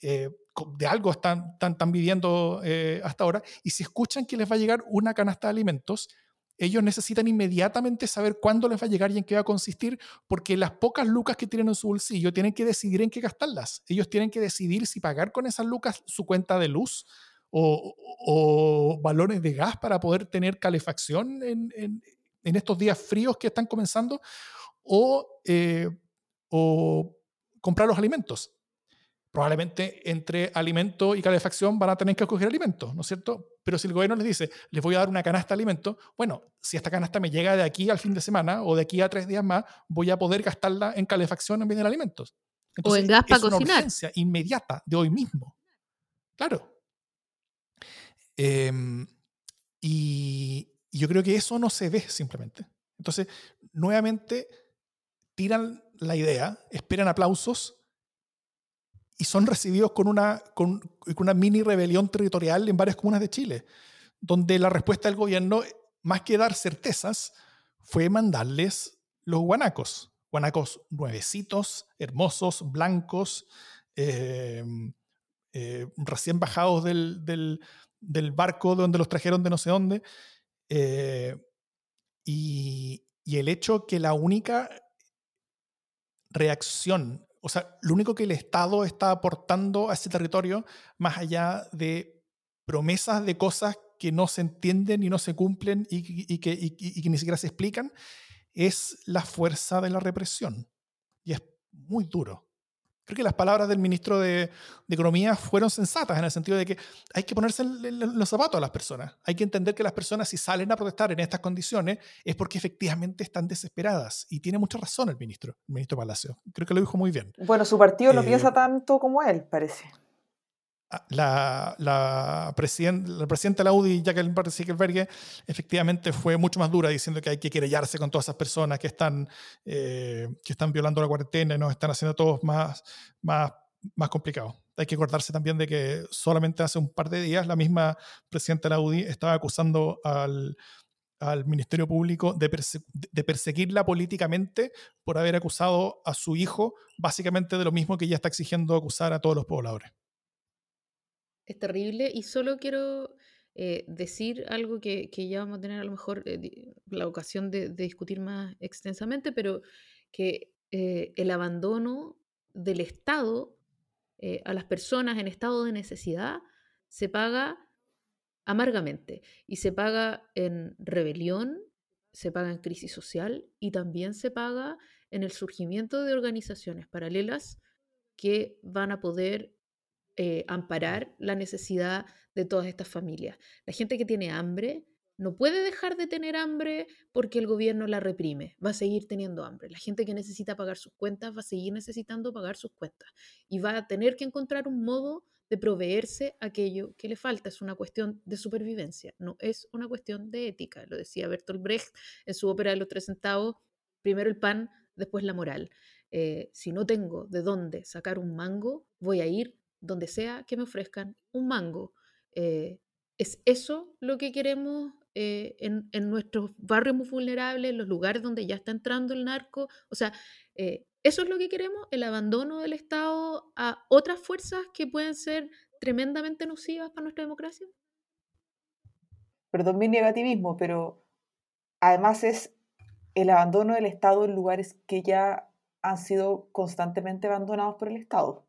eh, de algo están, están, viviendo eh, hasta ahora, y si escuchan que les va a llegar una canasta de alimentos, ellos necesitan inmediatamente saber cuándo les va a llegar y en qué va a consistir, porque las pocas lucas que tienen en su bolsillo tienen que decidir en qué gastarlas. Ellos tienen que decidir si pagar con esas lucas su cuenta de luz o, o valores de gas para poder tener calefacción en, en, en, estos días fríos que están comenzando, o, eh, o comprar los alimentos probablemente entre alimento y calefacción van a tener que escoger alimentos, ¿no es cierto? Pero si el gobierno les dice, les voy a dar una canasta de alimentos, bueno, si esta canasta me llega de aquí al fin de semana o de aquí a tres días más, voy a poder gastarla en calefacción en vez de alimentos. o en gas para cocinar. Una urgencia inmediata de hoy mismo. Claro. Em, y yo creo que eso no se ve simplemente. Entonces, nuevamente, tiran la idea, esperan aplausos y son recibidos con una, con, una mini rebelión territorial en varias comunas de Chile. donde la respuesta del gobierno, más que dar certezas, fue mandarles los guanacos. Guanacos nuevecitos, hermosos, blancos, eh, eh, recién bajados del, del, barco donde los trajeron de no sé dónde. Eh, y, y el hecho que la única reacción, o sea, lo único que el Estado está aportando a ese territorio, más allá de promesas de cosas que no se entienden y no se cumplen y, que, y, que, ni siquiera se explican, es la fuerza de la represión. Y es muy duro. Creo que las palabras del ministro de, Economía fueron sensatas en el sentido de que hay que ponerse los zapatos a las personas. Hay que entender que las personas si salen a protestar en estas condiciones es porque efectivamente están desesperadas. Y tiene mucha razón el ministro, el ministro Palacio. Creo que lo dijo muy bien. Bueno, su partido no eh, piensa tanto como él, parece. La, la, la presidenta de la UDI, Jacqueline Sickelberger, efectivamente fue mucho más dura diciendo que hay que querellarse con todas esas personas que están, eh, que están violando la cuarentena y nos están haciendo todos más, más, más complicados. Hay que acordarse también de que solamente hace un par de días la misma presidenta de la UDI estaba acusando al, al Ministerio Público de, de, perseguirla políticamente por haber acusado a su hijo básicamente de lo mismo que ella está exigiendo acusar a todos los pobladores es terrible y solo quiero eh, decir algo que, ya vamos a tener a lo mejor eh, la ocasión de, discutir más extensamente, pero que eh, el abandono del Estado a las personas en estado de necesidad se paga amargamente y se paga en rebelión, se paga en crisis social y también se paga en el surgimiento de organizaciones paralelas que van a poder eh, amparar la necesidad de todas estas familias. La gente que tiene hambre no puede dejar de tener hambre porque el gobierno la reprime, va a seguir teniendo hambre. La gente que necesita pagar sus cuentas va a seguir necesitando pagar sus cuentas y va a tener que encontrar un modo de proveerse aquello que le falta. Es una cuestión de supervivencia, no es una cuestión de ética. Lo decía Bertolt Brecht en su ópera de los tres centavos, primero el pan, después la moral. Eh, si no tengo de dónde sacar un mango, voy a ir donde sea que me ofrezcan un mango. Eh, ¿Es eso lo que queremos eh, en, nuestros barrios muy vulnerables, en los lugares donde ya está entrando el narco? O sea, eh, ¿eso es lo que queremos? ¿El abandono del Estado a otras fuerzas que pueden ser tremendamente nocivas para nuestra democracia? Perdón mi negativismo, pero además es el abandono del Estado en lugares que ya han sido constantemente abandonados por el Estado.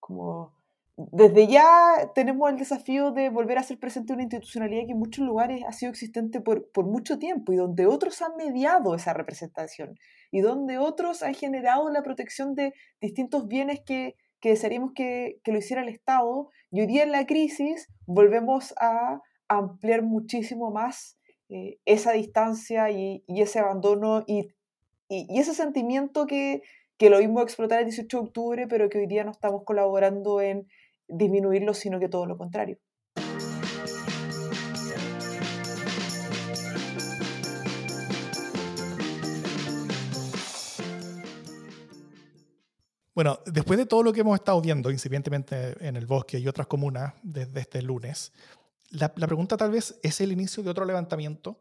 Como desde ya tenemos el desafío de volver a ser presente una institucionalidad que en muchos lugares ha sido existente por, por, mucho tiempo y donde otros han mediado esa representación y donde otros han generado la protección de distintos bienes que, que desearíamos que, que, lo hiciera el Estado. Y hoy día en la crisis volvemos a ampliar muchísimo más eh, esa distancia y, y, ese abandono y, y, ese sentimiento que, que lo vimos explotar el 18 de octubre, pero que hoy día no estamos colaborando en disminuirlo, sino que todo lo contrario. Bueno, después de todo lo que hemos estado viendo incipientemente en el bosque y otras comunas desde este lunes, la, la pregunta tal vez es el inicio de otro levantamiento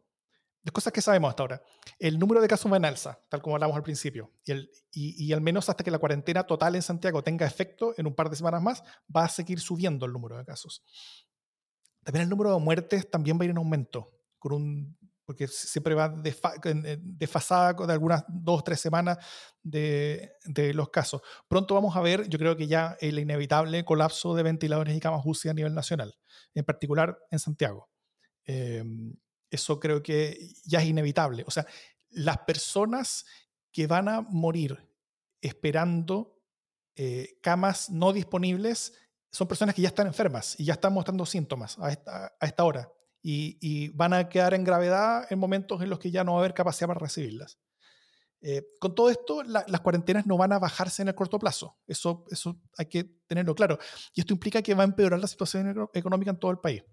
de cosas que sabemos hasta ahora. El número de casos va en alza, tal como hablamos al principio, y, el, y, al menos hasta que la cuarentena total en Santiago tenga efecto en un par de semanas más, va a seguir subiendo el número de casos. También el número de muertes también va a ir en aumento, con un, porque siempre va desfasada de algunas dos o tres semanas de, de, los casos. Pronto vamos a ver, yo creo que ya el inevitable colapso de ventiladores y camas UCI a nivel nacional, en particular en Santiago. Eh, eso creo que ya es inevitable. O sea, las personas que van a morir esperando eh, camas no disponibles son personas que ya están enfermas y ya están mostrando síntomas a esta, hora y, van a quedar en gravedad en momentos en los que ya no va a haber capacidad para recibirlas. Eh, con todo esto, las cuarentenas no van a bajarse en el corto plazo. Eso, eso hay que tenerlo claro. Y esto implica que va a empeorar la situación económica en todo el país.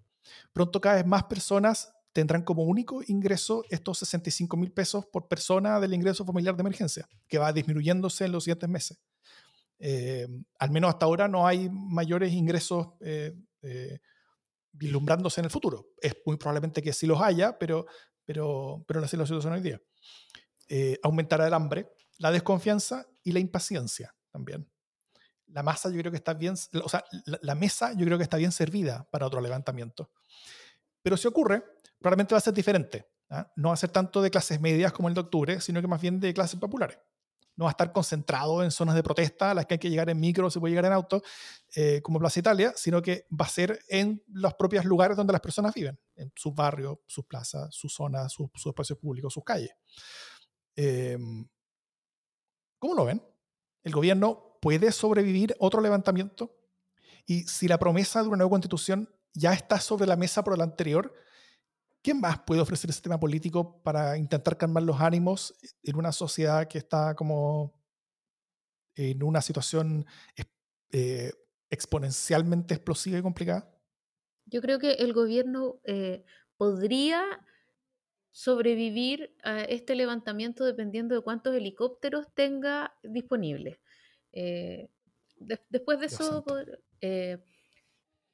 Pronto cada vez más personas tendrán como único ingreso estos 65 mil pesos por persona del ingreso familiar de emergencia, que va disminuyéndose en los siguientes meses. Eh, al menos hasta ahora no hay mayores ingresos eh, eh, vislumbrándose en el futuro. Es muy probablemente que sí los haya, pero, pero, pero no es la situación hoy día. Aumentará el hambre, la desconfianza y la impaciencia también. La masa yo creo que está bien, o sea, la, mesa yo creo que está bien servida para otro levantamiento. Pero si ocurre, probablemente va a ser diferente. ¿ah? No va a ser tanto de clases medias como el de octubre, sino que más bien de clases populares no va a estar concentrado en zonas de protesta a las que hay que llegar en micro, se puede llegar en auto, eh, como Plaza Italia, sino que va a ser en los propios lugares donde las personas viven, en sus barrios, sus plazas, sus zonas, sus, espacios públicos, sus calles. Em, ¿Cómo lo ven? ¿El gobierno puede sobrevivir otro levantamiento? Y si la promesa de una nueva constitución ya está sobre la mesa por el anterior, ¿Qué más puede ofrecer ese tema político para intentar calmar los ánimos en una sociedad que está como en una situación eh, exponencialmente explosiva y complicada? Yo creo que el gobierno eh, podría sobrevivir a este levantamiento dependiendo de cuántos helicópteros tenga disponibles. Eh, después de eso,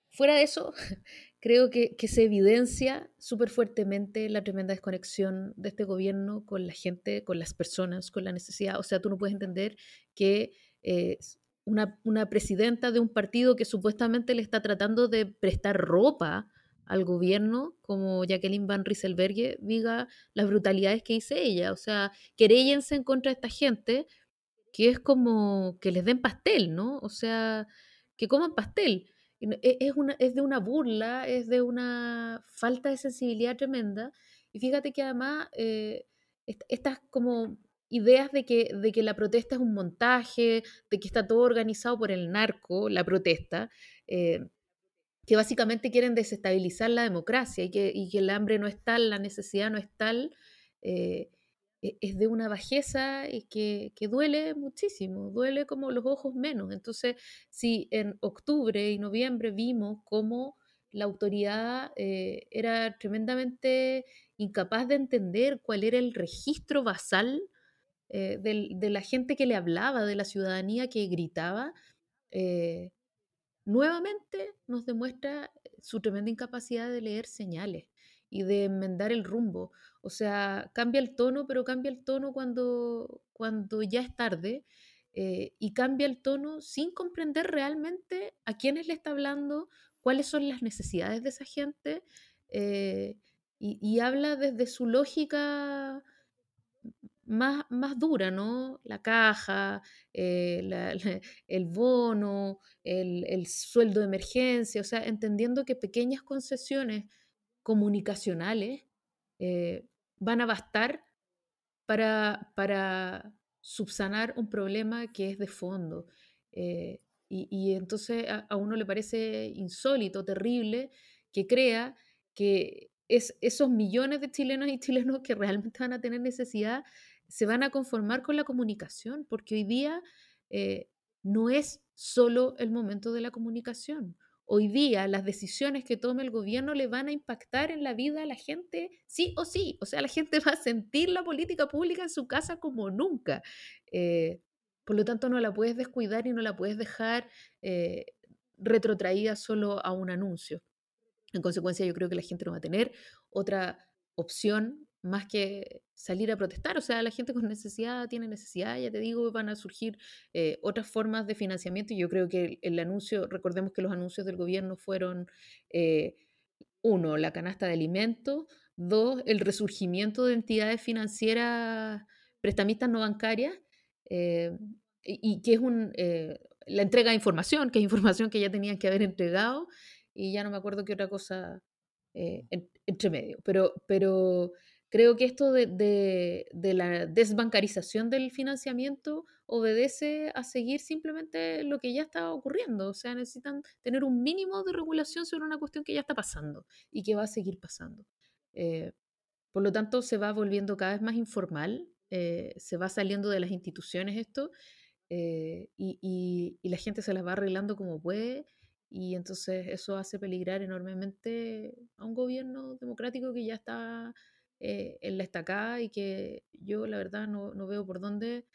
fuera de eso, creo que, se evidencia súper fuertemente la tremenda desconexión de este gobierno con la gente, con las personas, con la necesidad. O sea, tú no puedes entender que eh, una, presidenta de un partido que supuestamente le está tratando de prestar ropa al gobierno, como Jacqueline Van Rieselberghe, diga las brutalidades que hice ella. O sea, queréllense en contra de esta gente, que es como que les den pastel, ¿no? O sea, que coman pastel. E, es, de una burla, es de una falta de sensibilidad tremenda. Y fíjate que además eh, estas como ideas de que, de que la protesta es un montaje, de que está todo organizado por el narco, la protesta, eh, que básicamente quieren desestabilizar la democracia y que, y que, el hambre no es tal, la necesidad no es tal, eh, es de una bajeza y que, duele muchísimo, duele como los ojos menos. Entonces, si en octubre y noviembre vimos cómo la autoridad eh, era tremendamente incapaz de entender cuál era el registro basal eh, de la gente que le hablaba, de la ciudadanía que gritaba, eh, nuevamente nos demuestra su tremenda incapacidad de leer señales y de enmendar el rumbo. O sea, cambia el tono, pero cambia el tono cuando, cuando ya es tarde eh, y cambia el tono sin comprender realmente a quiénes le está hablando, cuáles son las necesidades de esa gente eh, y, habla desde su lógica más, más dura, ¿no? La caja, eh, el bono, el, el sueldo de emergencia, o sea, entendiendo que pequeñas concesiones comunicacionales eh, van a bastar para, para, subsanar un problema que es de fondo. Eh, y, entonces a, uno le parece insólito, terrible, que crea que es, esos millones de chilenos y chilenos que realmente van a tener necesidad se van a conformar con la comunicación, porque hoy día eh, no es solo el momento de la comunicación hoy día las decisiones que tome el gobierno le van a impactar en la vida a la gente, sí o sí. O sea, la gente va a sentir la política pública en su casa como nunca. Eh, por lo tanto, no la puedes descuidar y no la puedes dejar eh, retrotraída solo a un anuncio. En consecuencia, yo creo que la gente no va a tener otra opción más que salir a protestar. O sea, la gente con necesidad tiene necesidad, ya te digo, van a surgir eh, otras formas de financiamiento yo creo que el, anuncio, recordemos que los anuncios del gobierno fueron, eh, uno, la canasta de alimentos, dos, el resurgimiento de entidades financieras prestamistas no bancarias eh, y, que es un, la entrega de información, que es información que ya tenían que haber entregado y ya no me acuerdo qué otra cosa entre medio, pero... pero Creo que esto de, la desbancarización del financiamiento obedece a seguir simplemente lo que ya está ocurriendo. O sea, necesitan tener un mínimo de regulación sobre una cuestión que ya está pasando y que va a seguir pasando. Eh, por lo tanto, se va volviendo cada vez más informal, eh, se va saliendo de las instituciones esto eh, y, y, la gente se las va arreglando como puede y entonces eso hace peligrar enormemente a un gobierno democrático que ya está eh, en la estacada y que yo la verdad no, no, veo por dónde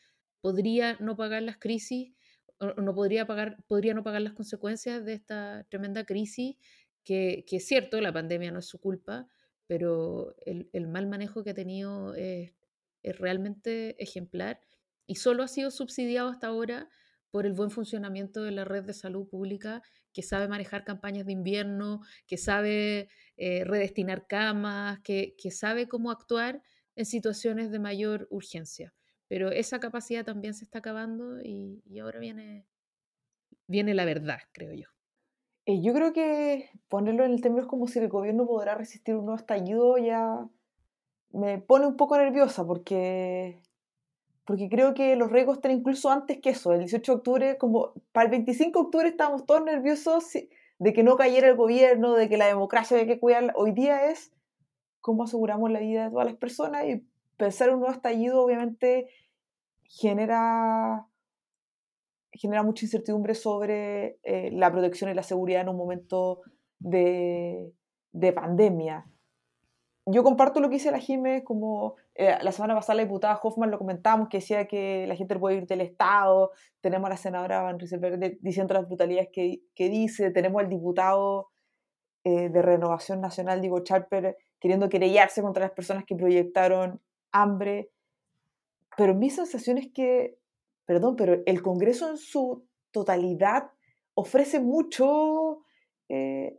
podría no pagar las crisis o no podría pagar podría no pagar las consecuencias de esta tremenda crisis que, que es cierto, la pandemia no es su culpa, pero el, el mal manejo que ha tenido es, es realmente ejemplar y solo ha sido subsidiado hasta ahora por el buen funcionamiento de la red de salud pública, que sabe manejar campañas de invierno, que sabe eh, redestinar camas, que, que sabe cómo actuar en situaciones de mayor urgencia. Pero esa capacidad también se está acabando y, ahora viene, viene la verdad, creo yo. Eh, yo creo que ponerlo en el término como si el gobierno podrá resistir un nuevo estallido ya me pone un poco nerviosa porque, porque creo que los riesgos están incluso antes que eso. El 18 de octubre, como para el 25 de octubre estábamos todos nerviosos de que no cayera el gobierno, de que la democracia había que cuidarla. Hoy día es cómo aseguramos la vida de todas las personas y pensar en un nuevo estallido obviamente genera genera mucha incertidumbre sobre eh, la protección y la seguridad en un momento de, de pandemia. Yo comparto lo que dice la Jiménez, como eh, la semana pasada la diputada Hoffman lo comentábamos, que decía que la gente puede ir del Estado, tenemos a la senadora Van Rieselberg diciendo las brutalidades que, que, dice, tenemos al diputado eh, de Renovación Nacional, Diego Charper, queriendo querellarse contra las personas que proyectaron hambre, pero mi sensación es que perdón, pero el Congreso en su totalidad ofrece mucho, eh,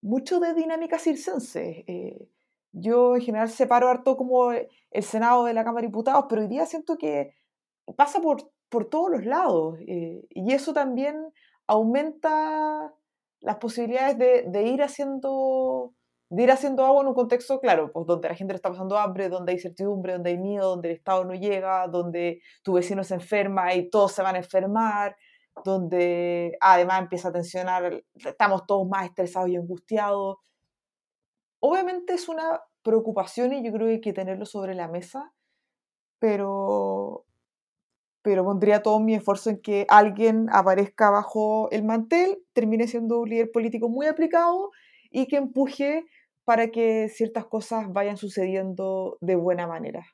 mucho de dinámica circense. Yo en general separo harto como el Senado de la Cámara de Diputados, pero hoy día siento que pasa por, por todos los lados eh, y eso también aumenta las posibilidades de, de ir haciendo de ir haciendo agua en un contexto, claro, pues donde la gente está pasando hambre, donde hay certidumbre, donde hay miedo, donde el Estado no llega, donde tu vecino se enferma y todos se van a enfermar, donde además empieza a tensionar, estamos todos más estresados y angustiados. Obviamente es una preocupación y yo creo que hay que tenerlo sobre la mesa, pero, pero pondría todo mi esfuerzo en que alguien aparezca bajo el mantel, termine siendo un líder político muy aplicado y que empuje para que ciertas cosas vayan sucediendo de buena manera.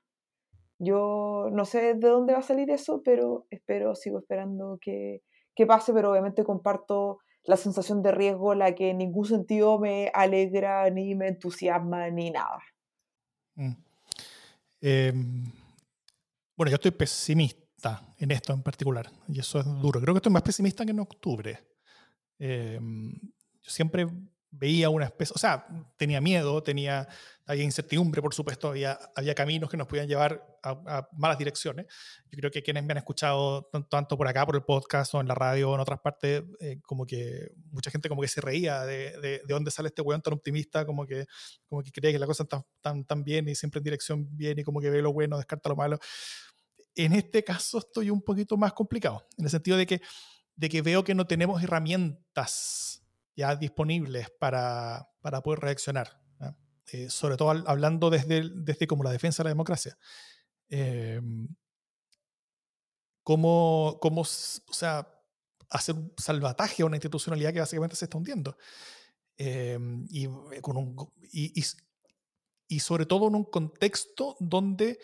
Yo no sé de dónde va a salir eso, pero espero, sigo esperando que, que pase, pero obviamente comparto la sensación de riesgo, la que en ningún sentido me alegra, ni me entusiasma, ni nada. Mm. Em, bueno, yo estoy pesimista en esto en particular, y eso es duro. Creo que estoy más pesimista que en octubre. Em, yo siempre veía una especie, o sea, tenía miedo, tenía, había incertidumbre, por supuesto, había, había caminos que nos podían llevar a, malas direcciones. Yo creo que quienes me han escuchado tanto por acá, por el podcast o en la radio o en otras partes, eh, como que mucha gente como que se reía de, de, de, dónde sale este weón tan optimista, como que, como que cree que la cosa está tan, tan bien y siempre en dirección bien y como que ve lo bueno, descarta lo malo. En este caso estoy un poquito más complicado, en el sentido de que, de que veo que no tenemos herramientas ya disponibles para, para poder reaccionar. Eh, sobre todo hablando desde, desde como la defensa de la democracia. Eh, cómo, cómo, o sea, hacer un salvataje a una institucionalidad que básicamente se está hundiendo. Eh, y, con un, y, y, y, sobre todo en un contexto donde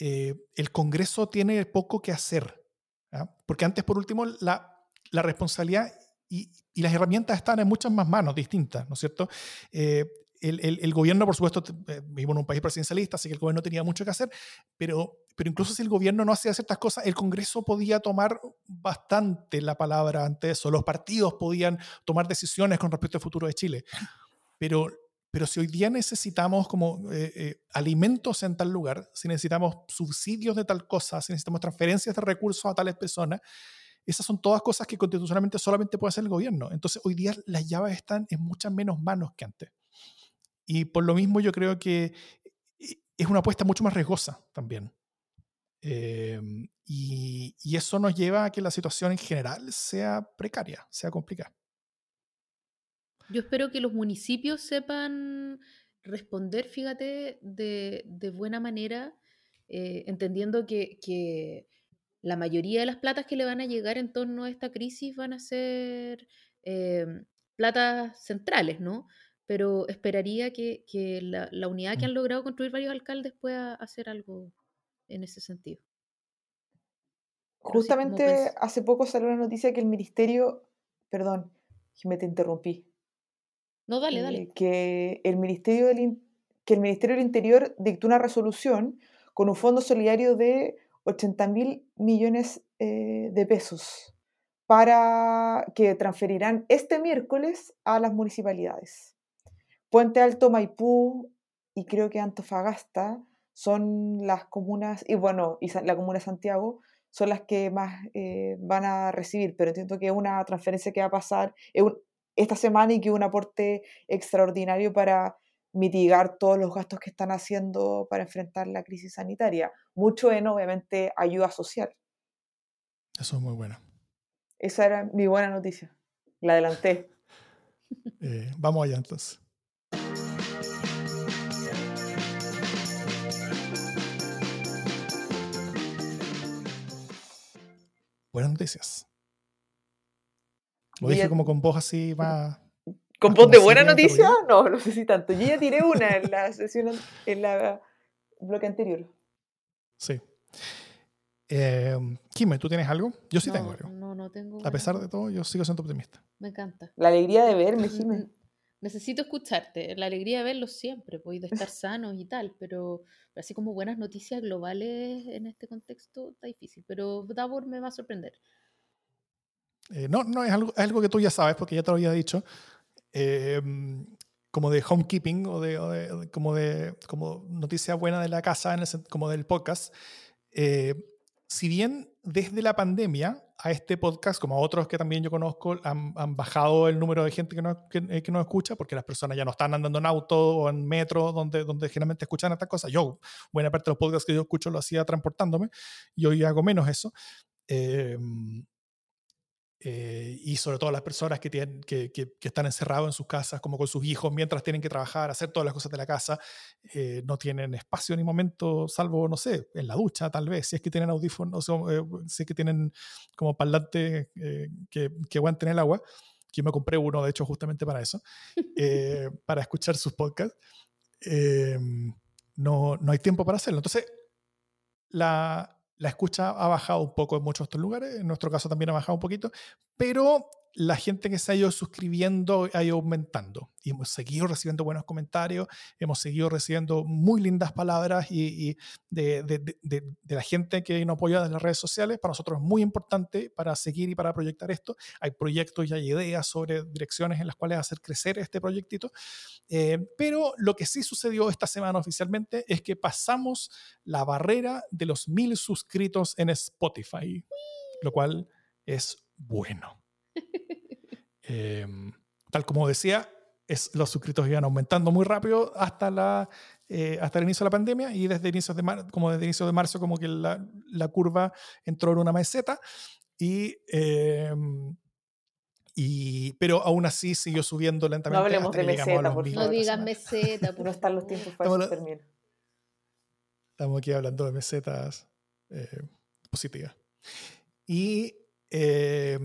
el Congreso tiene poco que hacer. Porque antes, por último, la, la responsabilidad y, y, las herramientas están en muchas más manos distintas, ¿no es cierto? Eh, el, el, el, gobierno, por supuesto, eh, vivimos en un país presidencialista, así que el gobierno tenía mucho que hacer, pero, pero incluso si el gobierno no hacía ciertas cosas, el Congreso podía tomar bastante la palabra ante eso, los partidos podían tomar decisiones con respecto al futuro de Chile. Pero, pero si hoy día necesitamos como eh, eh, alimentos en tal lugar, si necesitamos subsidios de tal cosa, si necesitamos transferencias de recursos a tales personas, esas son todas cosas que constitucionalmente solamente puede hacer el gobierno. Entonces, hoy día las llaves están en muchas menos manos que antes. Y por lo mismo yo creo que eh, es una apuesta mucho más riesgosa también. Eh, y, y, eso nos lleva a que la situación en general sea precaria, sea complicada. Yo espero que los municipios sepan responder, fíjate, de, buena manera, eh, entendiendo que la mayoría de las platas que le van a llegar en torno a esta crisis van a ser eh, platas centrales, ¿no? Pero esperaría que, que la, la, unidad que mm. han logrado construir varios alcaldes pueda hacer algo en ese sentido. Justamente hace poco salió una noticia que el ministerio, perdón, me te interrumpí. No, dale, eh, dale. que, el Ministerio del, que el Ministerio del Interior dictó una resolución con un fondo solidario de 80 mil millones eh, de pesos para que transferirán este miércoles a las municipalidades. Puente Alto, Maipú y creo que Antofagasta son las comunas, y bueno, y la comuna de Santiago son las que más eh, van a recibir, pero entiendo que es una transferencia que va a pasar esta semana y que es un aporte extraordinario para mitigar todos los gastos que están haciendo para enfrentar la crisis sanitaria. Mucho en, obviamente, ayuda social. Eso es muy bueno. Esa era mi buena noticia. La adelanté. Eh, vamos allá entonces. Buenas noticias. Lo dije como con voz así más. ¿Con Ah, voz de buena noticia? No, no sé si tanto. Yo ya tiré una en la sesión, en la bloque anterior. Sí. Eh, Kime, ¿tú tienes algo? Yo sí no, tengo algo. No, no tengo. A pesar de todo, yo sigo siendo optimista. Me encanta. La alegría de verme, Jimé. Necesito escucharte, la alegría de verlos siempre, pues, de estar sanos y tal, pero pero así como buenas noticias globales en este contexto está difícil, pero Davor me va a sorprender. Eh, no, no, es algo, es algo que tú ya sabes, porque ya te lo había dicho. Eh, como de homekeeping o de, o de- como de como noticia buena de la casa, en el como del podcast. Eh, si bien desde la pandemia a este podcast, como a otros que también yo conozco, han, han bajado el número de gente que nos, que, eh, que nos escucha, porque las personas ya no están andando en auto o en metro, donde, donde generalmente escuchan estas cosas. Yo, buena parte de los podcasts que yo escucho lo hacía transportándome, y hoy hago menos eso. Eh, eh, y sobre todo las personas que, tienen, que, que- que están encerrados en sus casas, como con sus hijos, mientras tienen que trabajar, hacer todas las cosas de la casa, eh, no tienen espacio ni momento, salvo, no sé, en la ducha tal vez, si es que tienen audífonos, o, eh, si es que tienen como parlantes eh, que, que aguanten el agua. Yo me compré uno, de hecho, justamente para eso, eh, para escuchar sus podcasts. Eh, no, no hay tiempo para hacerlo. Entonces, la, la escucha ha bajado un poco en muchos estos lugares, en nuestro caso también ha bajado un poquito, pero la gente que se ha ido suscribiendo ha ido aumentando y hemos seguido recibiendo buenos comentarios, hemos seguido recibiendo muy lindas palabras y, de la gente que nos apoya en las redes sociales. Para nosotros es muy importante para seguir y para proyectar esto. Hay proyectos y hay ideas sobre direcciones en las cuales hacer crecer este proyectito. Eh, pero lo que sí sucedió esta semana oficialmente es que pasamos la barrera de los mil suscritos en Spotify, lo cual es bueno. Eh, tal como decía, es, los suscritos iban aumentando muy rápido hasta, la, eh, hasta el inicio de la pandemia y desde inicios de, mar- como desde inicios de marzo como que la, la curva entró en una meseta y... eh, y, pero aún así siguió subiendo lentamente. hablemos hasta de meseta, por No favor. digas semana. meseta, por No están los tiempos para Estamos eso la- termina. Estamos aquí hablando de mesetas eh, positivas. Y, eh,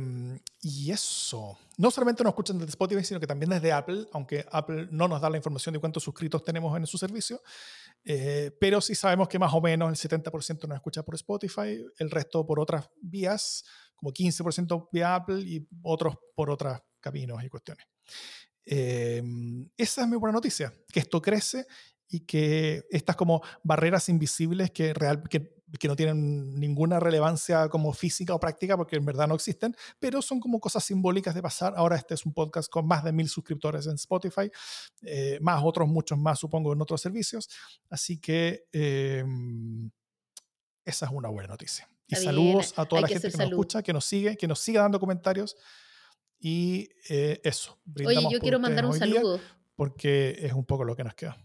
y eso. No solamente nos escuchan desde Spotify, sino que también desde Apple, aunque Apple no nos da la información de cuántos suscritos tenemos en su servicio. eh, pero sí sabemos que más o menos el 70% nos escucha por Spotify, el resto por otras vías, como 15% vía Apple y otros por otros caminos y cuestiones. Eh, esa es mi buena noticia, que esto crece y que estas como barreras invisibles que, real, que, que no tienen ninguna relevancia como física o práctica porque en verdad no existen, pero son como cosas simbólicas de pasar. Ahora este es un podcast con más de mil suscriptores en Spotify, eh, más otros, muchos más supongo en otros servicios. Así que eh, esa es una buena noticia. Y bien, saludos a toda hay la que gente que nos escucha, que nos sigue, que nos siga dando comentarios. Y eh, eso. Oye, yo quiero mandar un saludo. Porque es un poco lo que nos queda.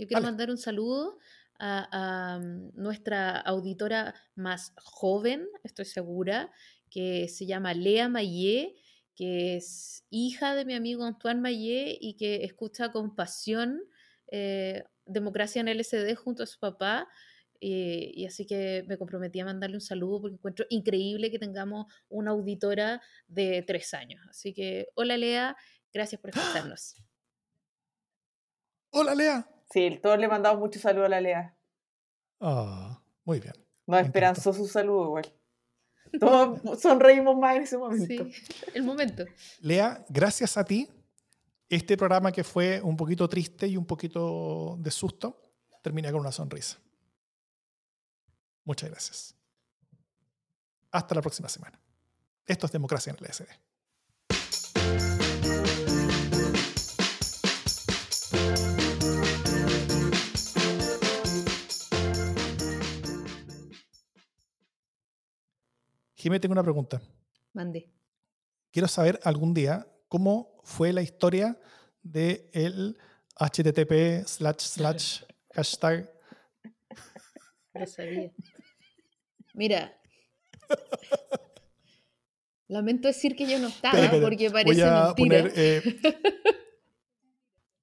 Yo quiero mandar un saludo a, a, mm, nuestra auditora más joven, estoy segura, que se llama Lea Mayé, que es hija de mi amigo Antoine Mayé y que escucha con pasión eh, Democracia en LSD junto a su papá. eh, y así que me comprometí a mandarle un saludo porque encuentro increíble que tengamos una auditora de tres años. Así que, hola Lea, gracias por escucharnos. Hola, Lea. Sí, todos le mandamos mucho saludo a la Lea. Ah, muy bien. Nos Me esperanzó su saludo igual. Todos sonreímos más en ese momento. Sí, el momento. Lea, gracias a ti este programa que fue un poquito triste y un poquito de susto termina con una sonrisa. Muchas gracias. Hasta la próxima semana. Esto es Democracia en el SD. Jimé, tengo una pregunta. Mande. Quiero saber algún día cómo fue la historia de el http slash slash hashtag. Lo sabía. Mira. Lamento decir que yo no estaba Espera, espera, porque parece voy a mentira. poner. eh,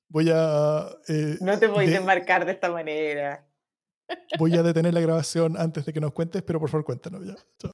voy a. eh, No te voy a de- desmarcar de esta manera. voy a detener la grabación antes de que nos cuentes, pero por favor cuéntanos ya. Chao.